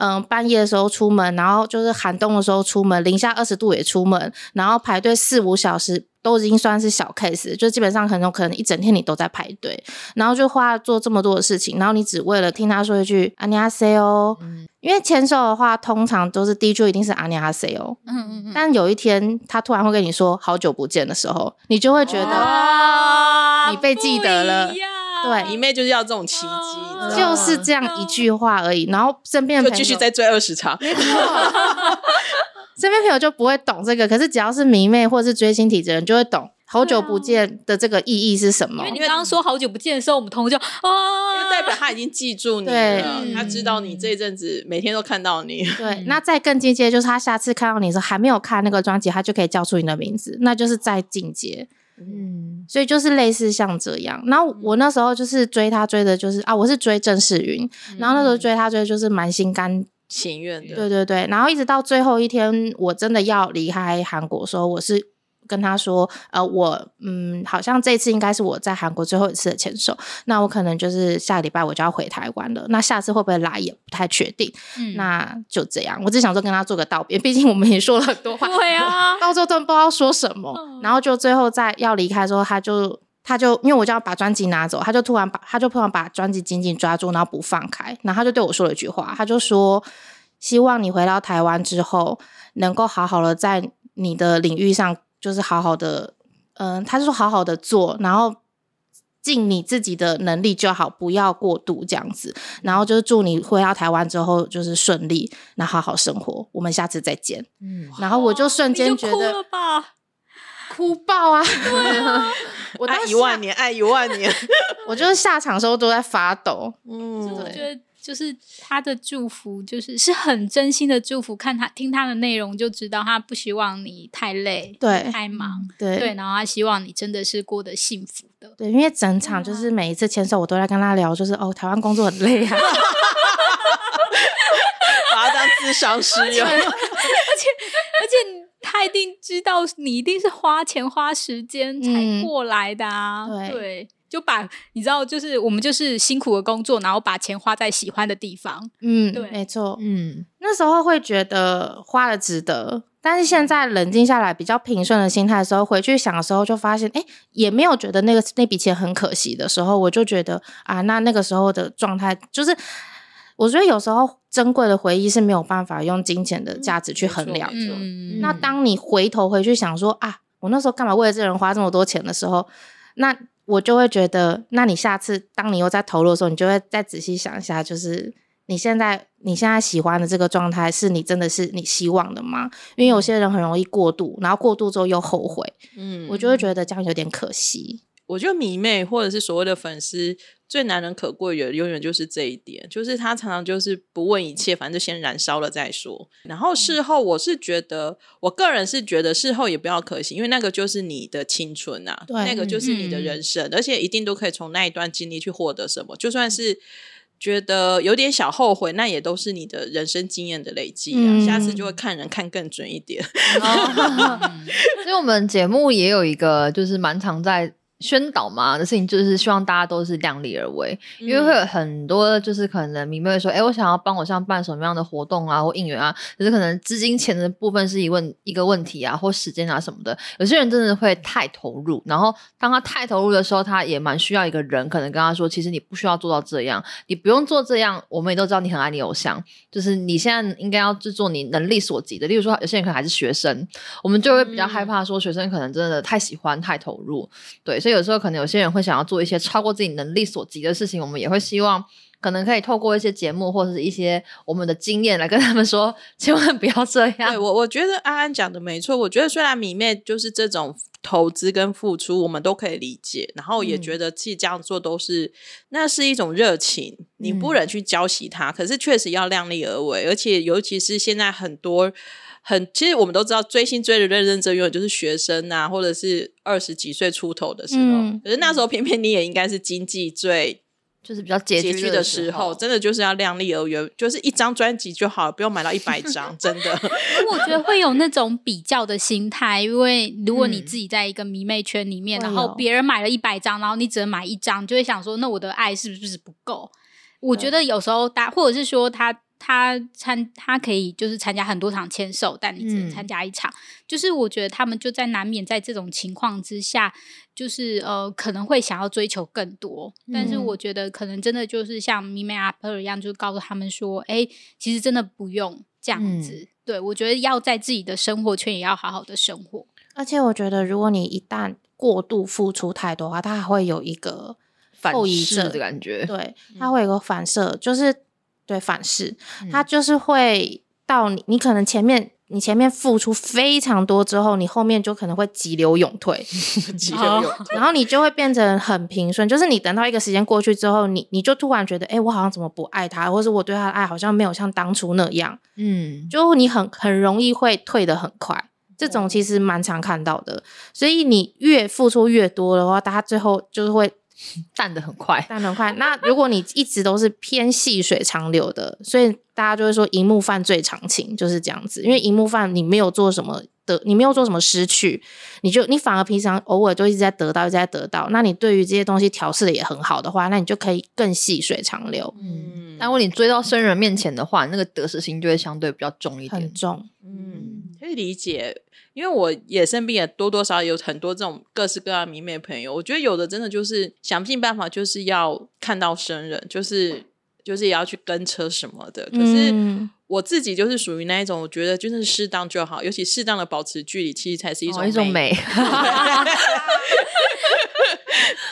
嗯，半夜的时候出门，然后就是寒冬的时候出门，零下二十度也出门，然后排队四五小时，都已经算是小 case，就基本上很有可能一整天你都在排队，然后就花做这么多的事情，然后你只为了听他说一句“阿尼阿塞哦”，因为牵手的话，通常都是第一句一定是“阿尼阿塞哦”，嗯嗯嗯，但有一天他突然会跟你说“好久不见”的时候，你就会觉得你被记得了。对，迷妹就是要这种奇迹，就是这样一句话而已。然后身边的朋友就继续再追二十场，没错，身边朋友就不会懂这个。可是只要是迷妹或者是追星体质的人就会懂。好久不见的这个意义是什么？因为你刚刚说好久不见的时候，我们同学就啊，因为代表他已经记住你了，对他知道你这一阵子每天都看到你。对，那再更进阶就是他下次看到你的时候还没有看那个专辑，他就可以叫出你的名字，那就是再进阶。嗯，所以就是类似像这样。然后我那时候就是追他追的，就是啊，我是追郑世云，然后那时候追他追的就是蛮心甘情愿的。对对对，然后一直到最后一天，我真的要离开韩国的时候，我是。跟他说，呃，我嗯，好像这次应该是我在韩国最后一次的签售，那我可能就是下个礼拜我就要回台湾了，那下次会不会来也不太确定，嗯，那就这样，我只想说跟他做个道别，毕竟我们也说了很多话，对啊，到最后都不知道说什么，嗯、然后就最后在要离开的时候，他就他就因为我就要把专辑拿走，他就突然把他就突然把专辑紧紧抓住，然后不放开，然后他就对我说了一句话，他就说希望你回到台湾之后，能够好好的在你的领域上。就是好好的，嗯、呃，他是说好好的做，然后尽你自己的能力就好，不要过度这样子。然后就是祝你回到台湾之后就是顺利，那好好生活。我们下次再见。嗯，然后我就瞬间觉得哭了吧，哭爆啊！啊 我爱一万年，爱一万年。我就是下场的时候都在发抖。嗯，对。就是他的祝福，就是是很真心的祝福。看他听他的内容就知道，他不希望你太累，对，太忙，对，对。然后他希望你真的是过得幸福的，对。因为整场就是每一次牵手，我都在跟他聊，就是哦，台湾工作很累啊，把他当智商师用。而且而且他一定知道你一定是花钱花时间才过来的啊，嗯、对。对就把你知道，就是我们就是辛苦的工作，然后把钱花在喜欢的地方。嗯，对，没错。嗯，那时候会觉得花了值得，但是现在冷静下来，比较平顺的心态的时候，回去想的时候，就发现，哎，也没有觉得那个那笔钱很可惜的时候，我就觉得啊，那那个时候的状态，就是我觉得有时候珍贵的回忆是没有办法用金钱的价值去衡量的。嗯，那当你回头回去想说啊，我那时候干嘛为了这人花这么多钱的时候，那。我就会觉得，那你下次当你又在投入的时候，你就会再仔细想一下，就是你现在你现在喜欢的这个状态，是你真的是你希望的吗？因为有些人很容易过度，然后过度之后又后悔，嗯，我就会觉得这样有点可惜。我觉得迷妹或者是所谓的粉丝最难能可贵的，永远就是这一点，就是他常常就是不问一切，反正就先燃烧了再说。然后事后，我是觉得，我个人是觉得事后也不要可惜，因为那个就是你的青春啊，对，那个就是你的人生，嗯、而且一定都可以从那一段经历去获得什么。就算是觉得有点小后悔，那也都是你的人生经验的累积啊。嗯、下次就会看人看更准一点。所以，我们节目也有一个，就是蛮常在。宣导嘛的事情，就是希望大家都是量力而为，因为会有很多就是可能迷妹会说，哎、欸，我想要帮我像办什么样的活动啊或应援啊，可是可能资金钱的部分是一问一个问题啊，或时间啊什么的，有些人真的会太投入，然后当他太投入的时候，他也蛮需要一个人可能跟他说，其实你不需要做到这样，你不用做这样，我们也都知道你很爱你偶像，就是你现在应该要制作你能力所及的，例如说有些人可能还是学生，我们就会比较害怕说学生可能真的太喜欢太投入，对，所以。有时候可能有些人会想要做一些超过自己能力所及的事情，我们也会希望可能可以透过一些节目或者是一些我们的经验来跟他们说，千万不要这样。对，我我觉得安安讲的没错，我觉得虽然米妹就是这种投资跟付出，我们都可以理解，然后也觉得自己这样做都是、嗯、那是一种热情，你不忍去浇熄它，嗯、可是确实要量力而为，而且尤其是现在很多。很，其实我们都知道，追星追的认认真真，就是学生啊，或者是二十几岁出头的时候。嗯、可是那时候，偏偏你也应该是经济最就是比较拮据的时候，真的就是要量力而为，就是一张专辑就好了，不用买到一百张，真的。我觉得会有那种比较的心态，因为如果你自己在一个迷妹圈里面，嗯、然后别人买了一百张，然后你只能买一张，就会想说，那我的爱是不是不够？我觉得有时候大，或者是说他。他参他可以就是参加很多场签售，但你只能参加一场。嗯、就是我觉得他们就在难免在这种情况之下，就是呃可能会想要追求更多。嗯、但是我觉得可能真的就是像迷妹阿婆一样，就告诉他们说：“哎、欸，其实真的不用这样子。嗯”对，我觉得要在自己的生活圈也要好好的生活。而且我觉得，如果你一旦过度付出太多的话，它还会有一个后遗症的感觉。对，它会有个反射，就是。对，反噬，它就是会到你，你可能前面你前面付出非常多之后，你后面就可能会急流勇退，急流勇 退，然后你就会变成很平顺。就是你等到一个时间过去之后，你你就突然觉得，哎，我好像怎么不爱他，或者我对他的爱好像没有像当初那样。嗯，就你很很容易会退得很快。这种其实蛮常看到的，所以你越付出越多的话，大家最后就是会 淡的很快，淡得很快。那如果你一直都是偏细水长流的，所以大家就会说“荧幕犯最长情”就是这样子。因为荧幕犯你没有做什么的，你没有做什么失去，你就你反而平常偶尔就一直在得到，一直在得到。那你对于这些东西调试的也很好的话，那你就可以更细水长流。嗯，但如果你追到生人面前的话，那个得失心就会相对比较重一点，很重。嗯，可以理解。因为我也身边也多多少少有很多这种各式各样迷妹的朋友，我觉得有的真的就是想尽办法，就是要看到生人，就是就是也要去跟车什么的。可是我自己就是属于那一种，我觉得就是适当就好，尤其适当的保持距离，其实才是一种一种美。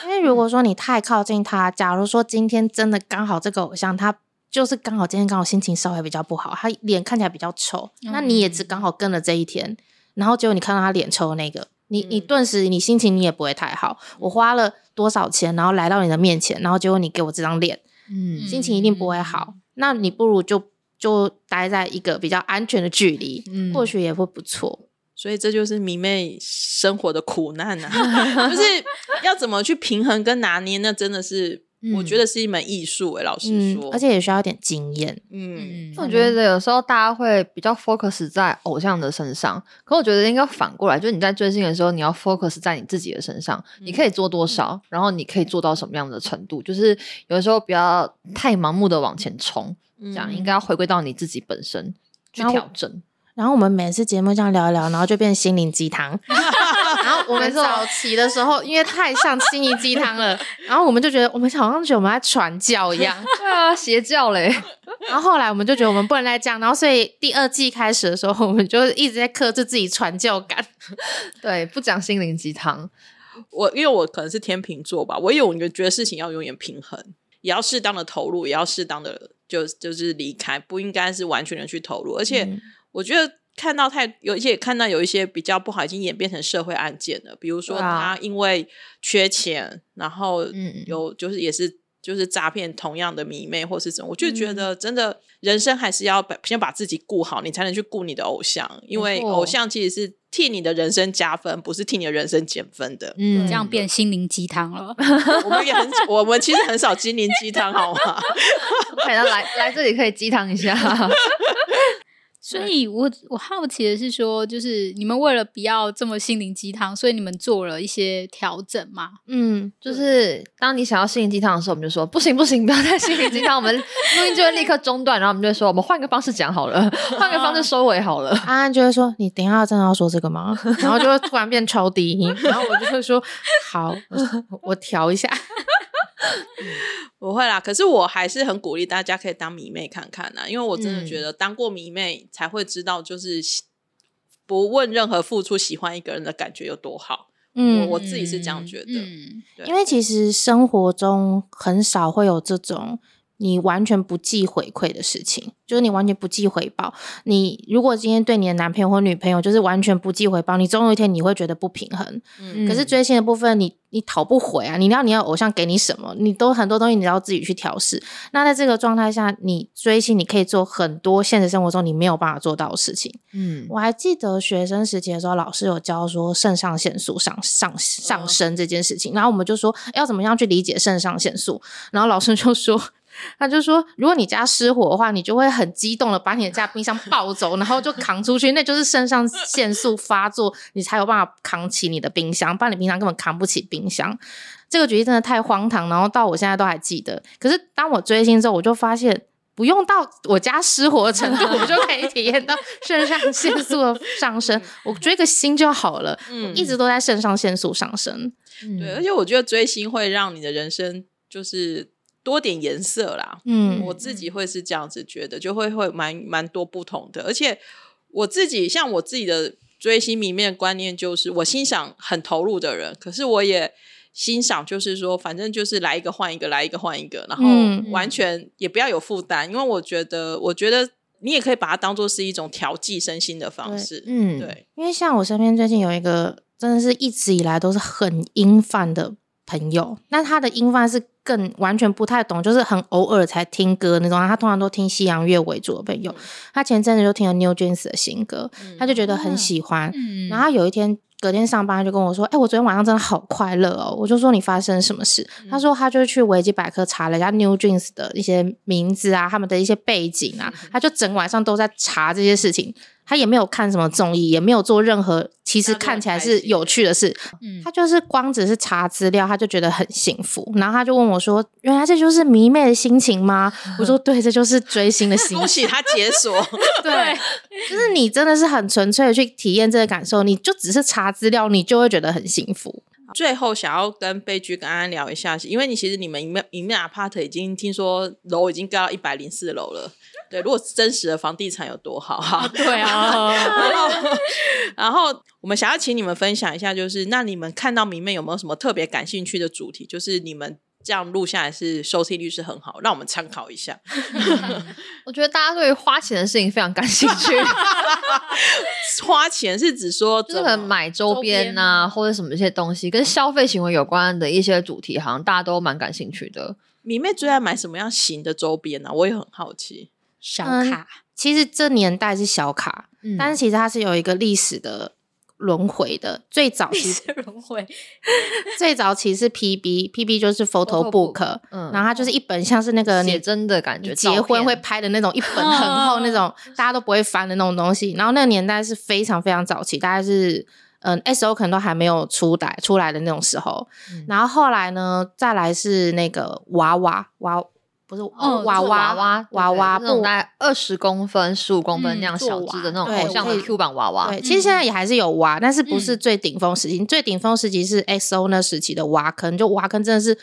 因为如果说你太靠近他，假如说今天真的刚好这个偶像他就是刚好今天刚好心情稍微比较不好，他脸看起来比较丑，嗯，那你也只刚好跟了这一天。然后结果你看到他脸抽那个，你你顿时你心情你也不会太好。我花了多少钱，然后来到你的面前，然后结果你给我这张脸，嗯，心情一定不会好。那你不如就就待在一个比较安全的距离，嗯，或许也会不错。所以这就是迷妹生活的苦难啊，就是要怎么去平衡跟拿捏，那真的是。我觉得是一门艺术诶，老实说，而且也需要点经验。嗯，我觉得有时候大家会比较 focus 在偶像的身上，可我觉得应该反过来，就是你在追星的时候，你要 focus 在你自己的身上，你可以做多少，然后你可以做到什么样的程度，就是有的时候不要太盲目的往前冲，这样应该要回归到你自己本身去调整。然后我们每次节目这样聊一聊，然后就变心灵鸡汤。我们早期的时候，因为太像心灵鸡汤了，然后我们就觉得我们好像觉得我们在传教一样，对啊，邪教嘞。然后后来我们就觉得我们不能再这样，然后所以第二季开始的时候，我们就一直在克制自己传教感，对，不讲心灵鸡汤。我因为我可能是天秤座吧，我永远觉得事情要永远平衡，也要适当的投入，也要适当的就就是离开，不应该是完全的去投入，而且。嗯我觉得看到太有一些，看到有一些比较不好，已经演变成社会案件了。比如说他因为缺钱，然后有就是也是就是诈骗同样的迷妹或是怎么，我就觉得真的人生还是要把先把自己顾好，你才能去顾你的偶像，因为偶像其实是替你的人生加分，不是替你的人生减分的。嗯，这样变心灵鸡汤了。我们也很，我们其实很少心灵鸡汤，好吗？可能来来这里可以鸡汤一下。所以我，我我好奇的是说，就是你们为了不要这么心灵鸡汤，所以你们做了一些调整吗？嗯，就是当你想要心灵鸡汤的时候，我们就说不行不行，不要再心灵鸡汤，我们 录音就会立刻中断，然后我们就说我们换个方式讲好了，换个方式收尾好了。安安就会说：“你等一下真的要说这个吗？”然后就会突然变超低音，然后我就会说：“好，我，我调一下。” 不会啦，可是我还是很鼓励大家可以当迷妹看看呐，因为我真的觉得当过迷妹才会知道，就是不问任何付出，喜欢一个人的感觉有多好。嗯，我我自己是这样觉得。嗯，因为其实生活中很少会有这种你完全不计回馈的事情。就是你完全不计回报，你如果今天对你的男朋友或女朋友就是完全不计回报，你总有一天你会觉得不平衡。嗯，可是追星的部分你，你你讨不回啊！你要你要偶像给你什么，你都很多东西你要自己去调试。那在这个状态下，你追星你可以做很多现实生活中你没有办法做到的事情。嗯，我还记得学生时期的时候，老师有教说肾上腺素上上上升这件事情，然后我们就说要怎么样去理解肾上腺素，然后老师就说。他就说，如果你家失火的话，你就会很激动的把你的家冰箱抱走，然后就扛出去，那就是肾上腺素发作，你才有办法扛起你的冰箱，不然你平常根本扛不起冰箱。这个举例真的太荒唐，然后到我现在都还记得。可是当我追星之后，我就发现不用到我家失火的程度，我就可以体验到肾上腺素的上升。我追个星就好了，嗯，一直都在肾上腺素上升。对，而且我觉得追星会让你的人生就是。多点颜色啦，嗯，我自己会是这样子觉得，就会会蛮蛮多不同的。而且我自己像我自己的追星迷面观念，就是我欣赏很投入的人，可是我也欣赏，就是说反正就是来一个换一个，来一个换一个，然后完全也不要有负担，因为我觉得，我觉得你也可以把它当做是一种调剂身心的方式。嗯，对，因为像我身边最近有一个，真的是一直以来都是很音范的朋友，那他的音范是更完全不太懂，就是很偶尔才听歌那种。他通常都听西洋乐为主的朋友，他前阵子就听了 New Jeans 的新歌，他就觉得很喜欢。嗯，然后有一天。隔天上班就跟我说：“哎、欸，我昨天晚上真的好快乐哦！”我就说：“你发生什么事？”嗯、他说：“他就去维基百科查了一下 New Jeans 的一些名字啊，他们的一些背景啊，他就整晚上都在查这些事情。”他也没有看什么综艺，也没有做任何其实看起来是有趣的事。嗯，他就是光只是查资料，他就觉得很幸福。然后他就问我说：“原来这就是迷妹的心情吗？”我说：“对，这就是追星的心情。”恭喜他解锁。对，就是你真的是很纯粹的去体验这个感受，你就只是查资料，你就会觉得很幸福。最后想要跟贝居跟安安聊一下，因为你其实你们里面里面 apart 已经听说楼已经盖到一百零四楼了。对，如果是真实的房地产有多好哈？对啊。然后，然后我们想要请你们分享一下，就是那你们看到迷妹有没有什么特别感兴趣的主题？就是你们这样录下来是收听率是很好，让我们参考一下。我觉得大家对于花钱的事情非常感兴趣。花钱是指说，就是可能买周边啊，或者什么一些东西跟消费行为有关的一些主题，好像大家都蛮感兴趣的。迷妹最爱买什么样型的周边呢？啊？我也很好奇。小卡，嗯，其实这年代是小卡，嗯，但是其实它是有一个历史的轮回的。最早期轮回，最早期是 PB，PB 就是 photo book，嗯，然后它就是一本像是那个写真的感觉，结婚会拍的那种一本很厚那种，大家都不会翻的那种东西。然后那个年代是非常非常早期，大概是嗯 SO 可能都还没有出来出来的那种时候。嗯，然后后来呢，再来是那个娃娃娃。不是娃娃娃娃娃布，大概二十公分、十五公分那样小只的那种偶像的 Q 版娃娃。对，其实现在也还是有娃，但是不是最顶峰时期。最顶峰时期是 XO 那时期的挖坑，就挖坑真的是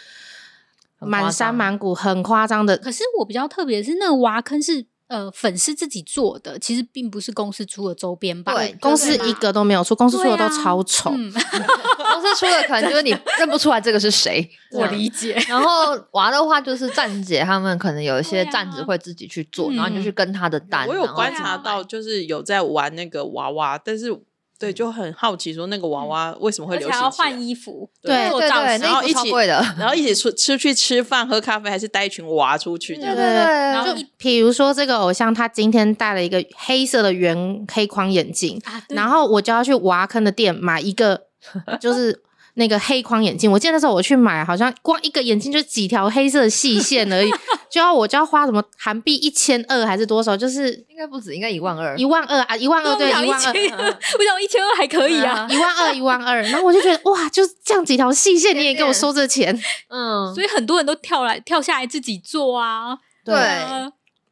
满山满谷，很夸张的。可是我比较特别的是，那个挖坑是。呃，粉丝自己做的，其实并不是公司出的周边吧？对，公司一个都没有出，公司出的都超丑。啊嗯、公司出的可能就是你 认不出来这个是谁。我理解。然后娃的话，就是站姐他们可能有一些站子会自己去做，啊、然后你就去跟他的单。我有观察到，就是有在玩那个娃娃，但是。对，就很好奇说那个娃娃为什么会流行？要换衣服，对对对，然后一起，然后一起出出去吃饭喝咖啡，还是带一群娃出去？对对对。然后，比如说这个偶像，他今天戴了一个黑色的圆黑框眼镜，然后我就要去娃坑的店买一个，就是。那个黑框眼镜，我记得那时候我去买，好像光一个眼镜就几条黑色的细线而已，就要我就要花什么韩币一千二还是多少？就是应该不止，应该一万二，一万二啊，一万二对，一万二，我想一千二还可以啊，一万二一万二，然后我就觉得哇，就这样几条细线你也给我收这钱，嗯，所以很多人都跳来跳下来自己做啊，对。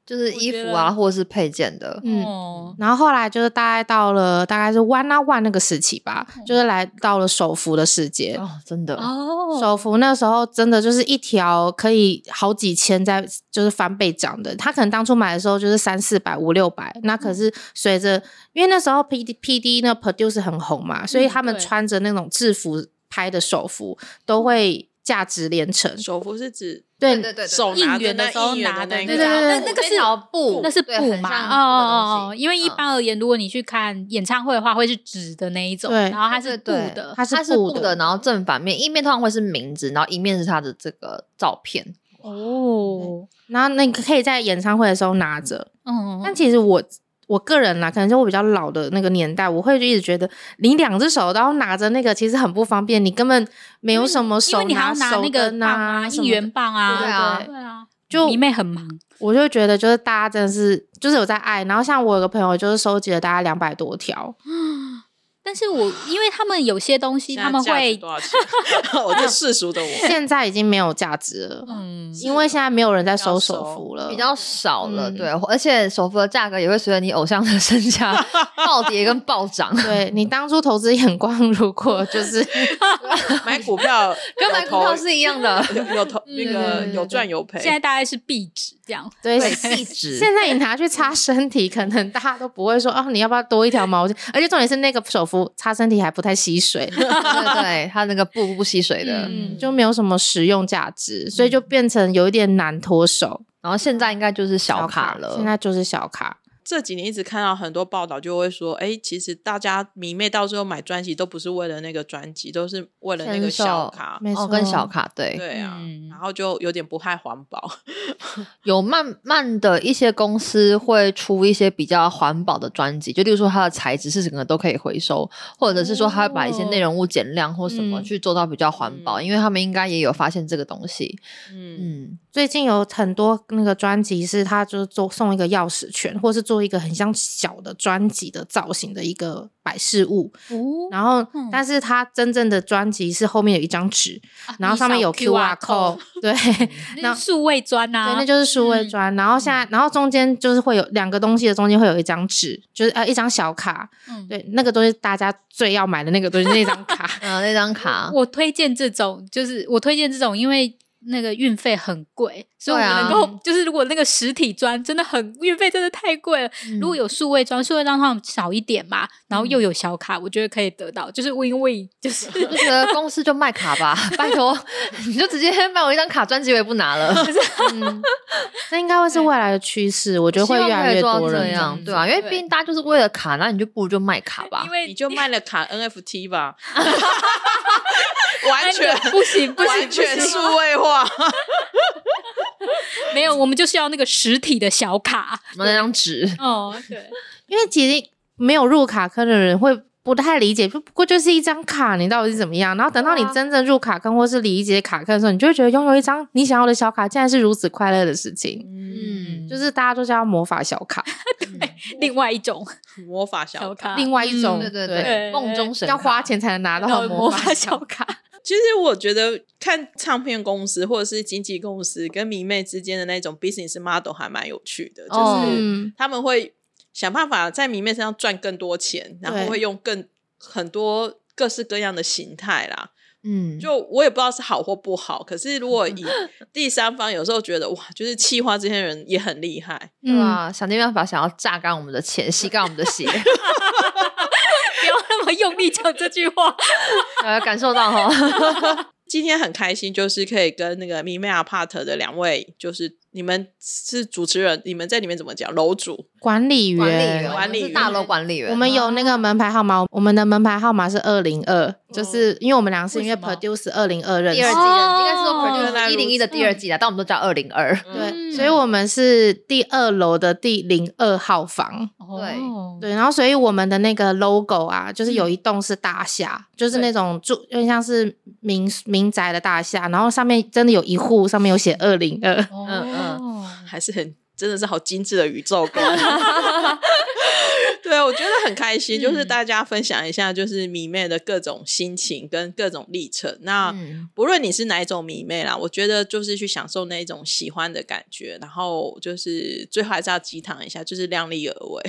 就是衣服啊，或者是配件的，嗯，然后后来就是大概到了大概是 One on One 那个时期吧，嗯、就是来到了手服的世界哦，真的哦，手服那时候真的就是一条可以好几千，在就是翻倍涨的。他可能当初买的时候就是三四百五六百，那可是随着、嗯、因为那时候 P D P D 那 Produce 很红嘛，所以他们穿着那种制服拍的手服都会。价值连城，手服是指对对对，手应援的时候拿的，对对对，那那个是布，那是布嘛？哦哦哦，因为一般而言，如果你去看演唱会的话，会是纸的那一种，然后它是布的，它是布的，然后正反面一面通常会是名字，然后一面是它的这个照片哦，然后那个可以在演唱会的时候拿着，嗯，但其实我。我个人啦，可能就我比较老的那个年代，我会就一直觉得你两只手然后拿着那个其实很不方便，你根本没有什么手拿手跟啊应援棒啊，对啊，对啊，就迷妹很忙，我就觉得就是大家真的是就是有在爱，然后像我有个朋友就是收集了大概两百多条。但是我因为他们有些东西他们会多少钱？我这世俗的我现在已经没有价值了，嗯，因为现在没有人在收首付了，比较少了，对，而且首付的价格也会随着你偶像的身价暴跌跟暴涨。对，你当初投资眼光，如果就是买股票跟买股票是一样的，有投那个有赚有赔。现在大概是壁纸这样，对，壁纸。现在你拿去擦身体，可能大家都不会说哦，你要不要多一条毛巾？而且重点是那个手服。擦身体还不太吸水，对对，它那个布不吸水的，嗯，就没有什么实用价值，所以就变成有一点难脱手。然后现在应该就是小卡了，现在就是小卡。这几年一直看到很多报道，就会说，哎，其实大家迷妹到最后买专辑都不是为了那个专辑，都是为了那个小卡，没错，跟小卡对对啊，嗯、然后就有点不太环保。有慢慢的一些公司会出一些比较环保的专辑，就例如说它的材质是整个都可以回收，或者是说它会把一些内容物减量或什么去做到比较环保，嗯、因为他们应该也有发现这个东西。嗯嗯，最近有很多那个专辑是他就是做送一个钥匙圈，或是做。做一个很像小的专辑的造型的一个摆饰物，哦、然后，嗯、但是它真正的专辑是后面有一张纸，啊、然后上面有 QR code，对，那数位专啊，对，那就是数位砖。嗯、然后现在，然后中间就是会有两个东西的中间会有一张纸，就是呃一张小卡，嗯、对，那个东西大家最要买的那个东西，那张卡，嗯，那张卡，我推荐这种，就是我推荐这种，因为。那个运费很贵，所以我们能够、啊、就是如果那个实体砖真的很运费真的太贵了，嗯、如果有数位砖，数位砖的话少一点嘛，然后又有小卡，我觉得可以得到，就是 win win，就是就觉得公司就卖卡吧，拜托 你就直接卖我一张卡，专辑我也不拿了。嗯，那应该会是未来的趋势，我觉得会越来越多人这样，对啊，因为毕竟大家就是为了卡，那你就不如就卖卡吧，因为你就卖了卡 NFT 吧。完全不行，不行，完全数位化。没有，我们就是要那个实体的小卡，那张纸。哦，对，因为其实没有入卡坑的人会不太理解，不过就是一张卡，你到底是怎么样？然后等到你真正入卡坑或是理解卡坑的时候，你就会觉得拥有一张你想要的小卡，竟然是如此快乐的事情。嗯，就是大家都叫魔法小卡，对，另外一种魔法小卡，另外一种，对对对，梦中神要花钱才能拿到魔法小卡。其实我觉得看唱片公司或者是经纪公司跟迷妹之间的那种 business model 还蛮有趣的，就是他们会想办法在迷妹身上赚更多钱，然后会用更很多各式各样的形态啦。嗯，就我也不知道是好或不好，可是如果 以第三方有时候觉得哇，就是气化这些人也很厉害，对吧？想尽办法想要榨干我们的钱，吸干我们的血。不要那么用力讲这句话，呃，感受到哈。今天很开心，就是可以跟那个迷妹 Apart 的两位，就是。你们是主持人，你们在里面怎么讲？楼主、管理员、管理员、大楼管理员。我们有那个门牌号码，我们的门牌号码是二零二，就是因为我们两个是因为 Produce 二零二认识，第二季的，应该是说 Produce 一零一的第二季的，但我们都叫二零二。对，所以我们是第二楼的第零二号房。对对，然后所以我们的那个 logo 啊，就是有一栋是大厦，就是那种住有点像是民民宅的大厦，然后上面真的有一户上面有写二零二。嗯。哦，还是很真的是好精致的宇宙观。对，我觉得很开心，就是大家分享一下，就是迷妹的各种心情跟各种历程。那不论你是哪一种迷妹啦，我觉得就是去享受那一种喜欢的感觉，然后就是最后还是要鸡汤一下，就是量力而为，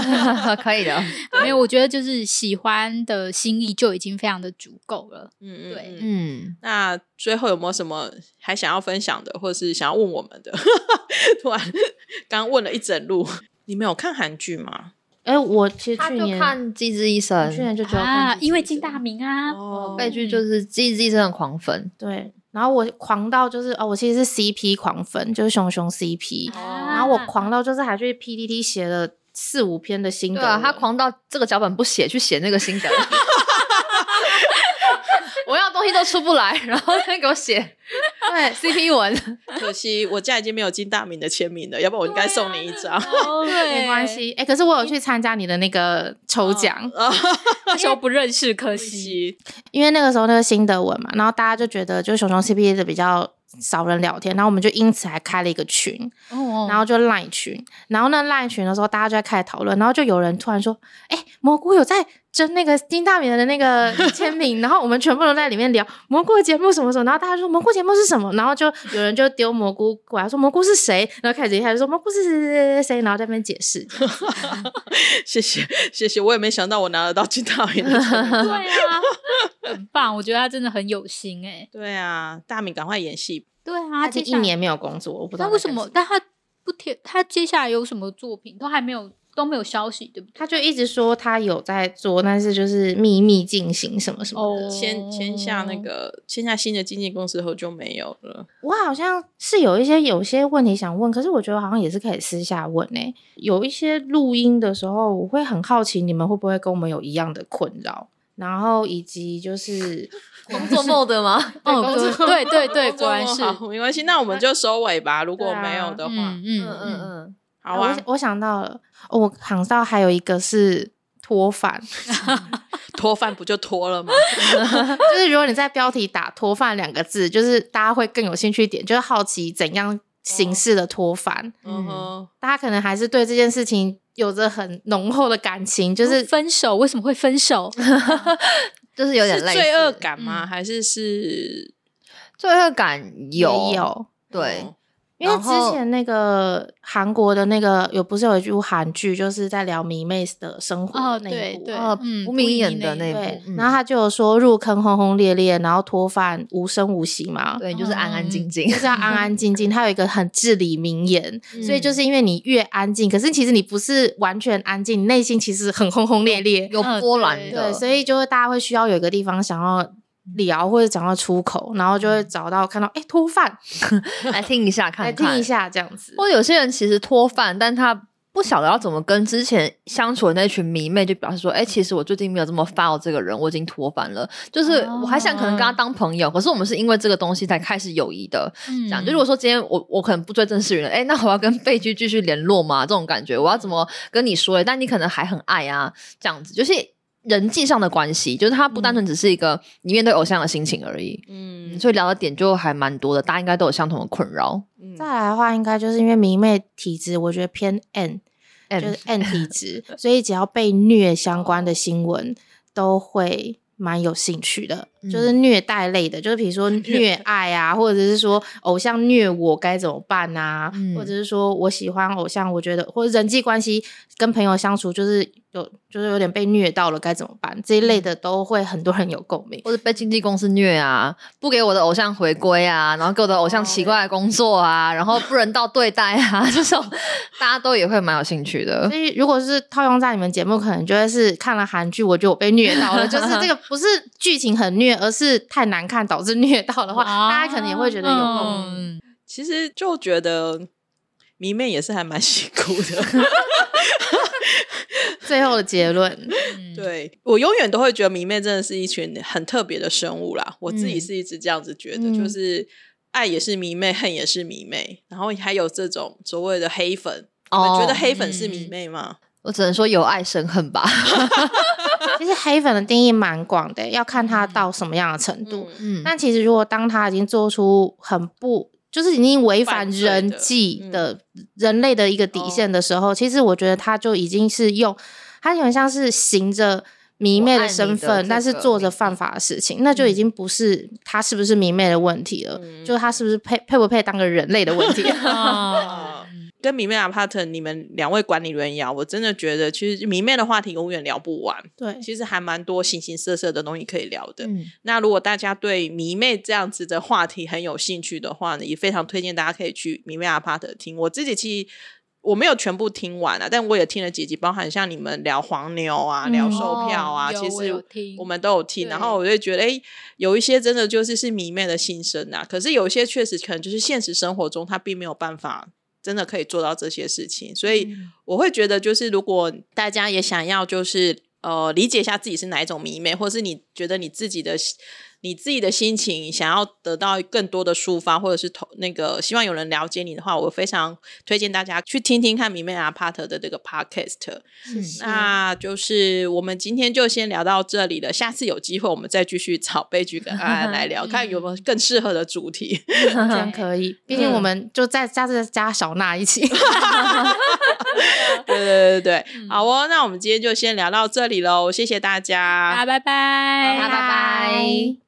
可以的。没有，我觉得就是喜欢的心意就已经非常的足够了。嗯，对，嗯。那最后有没有什么还想要分享的，或者是想要问我们的？突然刚问了一整路，你们有看韩剧吗？哎，我其实去年看《机智医生》，去年就觉得啊，因为金大明啊，哦，被剧就是《机智医生》的狂粉，对。然后我狂到就是哦，我其实是 CP 狂粉，就是熊熊 CP。然后我狂到就是还去 PTT 写了四五篇的心得，对啊，他狂到这个脚本不写，去写那个心得。我要的东西都出不来，然后他给我写，对 CP 文，可惜我家已经没有金大明的签名了，要不然我应该送你一张。对，没关系。哎，可是我有去参加你的那个抽奖，那时候不认识，可惜。因为那个时候那个心得文嘛，然后大家就觉得就是熊熊 CP 的比较少人聊天，然后我们就因此还开了一个群，然后就 Line 群，然后那 Line 群的时候大家就在开始讨论，然后就有人突然说：“哎，蘑菇有在。”争那个金大明的那个签名，然后我们全部都在里面聊蘑菇的节目什么什么，然后大家说蘑菇节目是什么，然后就有人就丢蘑菇过来说蘑菇是谁，然后开始一开始说蘑菇是谁谁谁谁，然后在那边解释。谢谢谢谢，我也没想到我拿得到金大明的对啊，很棒，我觉得他真的很有心哎、欸。对啊，大明赶快演戏。对啊，他这一年没有工作，我不知道为什么，但他不贴，他接下来有什么作品都还没有。都没有消息，对不对？他就一直说他有在做，但是就是秘密进行什么什么的。签签下那个签下新的经纪公司后就没有了。我好像是有一些有些问题想问，可是我觉得好像也是可以私下问诶、欸。有一些录音的时候，我会很好奇你们会不会跟我们有一样的困扰，然后以及就是 工作 mode 吗？哦，对对对，果然是，没关系，那我们就收尾吧。如果没有的话，嗯嗯嗯嗯，好啊。我我想到了。我想到还有一个是脱饭，脱饭不就脱了吗？就是如果你在标题打“脱饭”两个字，就是大家会更有兴趣一点，就是好奇怎样形式的脱饭。嗯哼，大家可能还是对这件事情有着很浓厚的感情，就是分手为什么会分手？就是有点类似罪恶感吗？嗯、还是是罪恶感有？有对。嗯因为之前那个韩国的那个有不是有一部韩剧，就是在聊迷妹的生活的那一部，对对，嗯，吴明演的那部，然后他就有说入坑轰轰烈烈，然后脱饭无声无息嘛，对，就是安安静静，就是要安安静静。他有一个很至理名言，所以就是因为你越安静，可是其实你不是完全安静，你内心其实很轰轰烈烈，有波澜的，对，所以就会大家会需要有一个地方想要。聊或者讲到出口，然后就会找到看到哎脱饭 来听一下看看，来听一下这样子。或者有些人其实脱饭，但他不晓得要怎么跟之前相处的那群迷妹就表示说，哎，其实我最近没有这么 follow 这个人，我已经脱饭了。就是我还想可能跟他当朋友，可是我们是因为这个东西才开始友谊的。这样，就如果说今天我我可能不追郑世云了，哎，那我要跟贝居继续联络吗？这种感觉，我要怎么跟你说？但你可能还很爱啊，这样子就是。人际上的关系，就是他不单纯只是一个你面对偶像的心情而已。嗯，所以聊的点就还蛮多的，大家应该都有相同的困扰。嗯，再来的话，应该就是因为迷妹体质，我觉得偏 N，就是 N 体质，所以只要被虐相关的新闻都会蛮有兴趣的，就是虐待类的，就是比如说 虐爱啊，或者是说偶像虐我该怎么办啊，或者是说我喜欢偶像，我觉得或者人际关系跟朋友相处就是。有就是有点被虐到了，该怎么办？这一类的都会很多人有共鸣，或者被经纪公司虐啊，不给我的偶像回归啊，然后给我的偶像奇怪的工作啊，然后不人道对待啊，这种大家都也会蛮有兴趣的。所以如果是套用在你们节目，可能就会是看了韩剧，我觉得我被虐到了，就是这个不是剧情很虐，而是太难看导致虐到的话，啊、大家可能也会觉得有共鸣。嗯、其实就觉得迷妹也是还蛮 辛苦的。最后的结论，对，我永远都会觉得迷妹真的是一群很特别的生物啦。我自己是一直这样子觉得，嗯、就是爱也是迷妹，恨也是迷妹，然后还有这种所谓的黑粉。哦、你们觉得黑粉是迷妹吗？我只能说有爱生恨吧。其实黑粉的定义蛮广的，要看他到什么样的程度。嗯，但其实如果当他已经做出很不就是已经违反人际的人类的一个底线的时候，其实我觉得他就已经是用，他有点像是行着迷妹的身份，但是做着犯法的事情，那就已经不是他是不是迷妹的问题了，就他是不是配配不配当个人类的问题。跟迷妹阿帕特，你们两位管理员一样，我真的觉得其实迷妹的话题永远聊不完。对，其实还蛮多形形色色的东西可以聊的。嗯，那如果大家对迷妹这样子的话题很有兴趣的话呢，也非常推荐大家可以去迷妹阿帕特听。我自己其实我没有全部听完啊，但我也听了几集，包含像你们聊黄牛啊、嗯、聊售票啊，哦、其实我们都有听。然后我就觉得，哎对，有一些真的就是是迷妹的心声啊。可是有一些确实可能就是现实生活中他并没有办法。真的可以做到这些事情，所以我会觉得，就是如果大家也想要，就是呃，理解一下自己是哪一种迷妹，或是你觉得你自己的。你自己的心情想要得到更多的抒发，或者是投那个希望有人了解你的话，我非常推荐大家去听听看迷妹阿帕特的这个 podcast。嗯，那就是我们今天就先聊到这里了，下次有机会我们再继续找悲剧跟安安来聊，看有没有更适合的主题。真可以，毕竟我们就再加这加小娜一起。对对对对，好哦，那我们今天就先聊到这里喽，谢谢大家，拜拜，拜拜。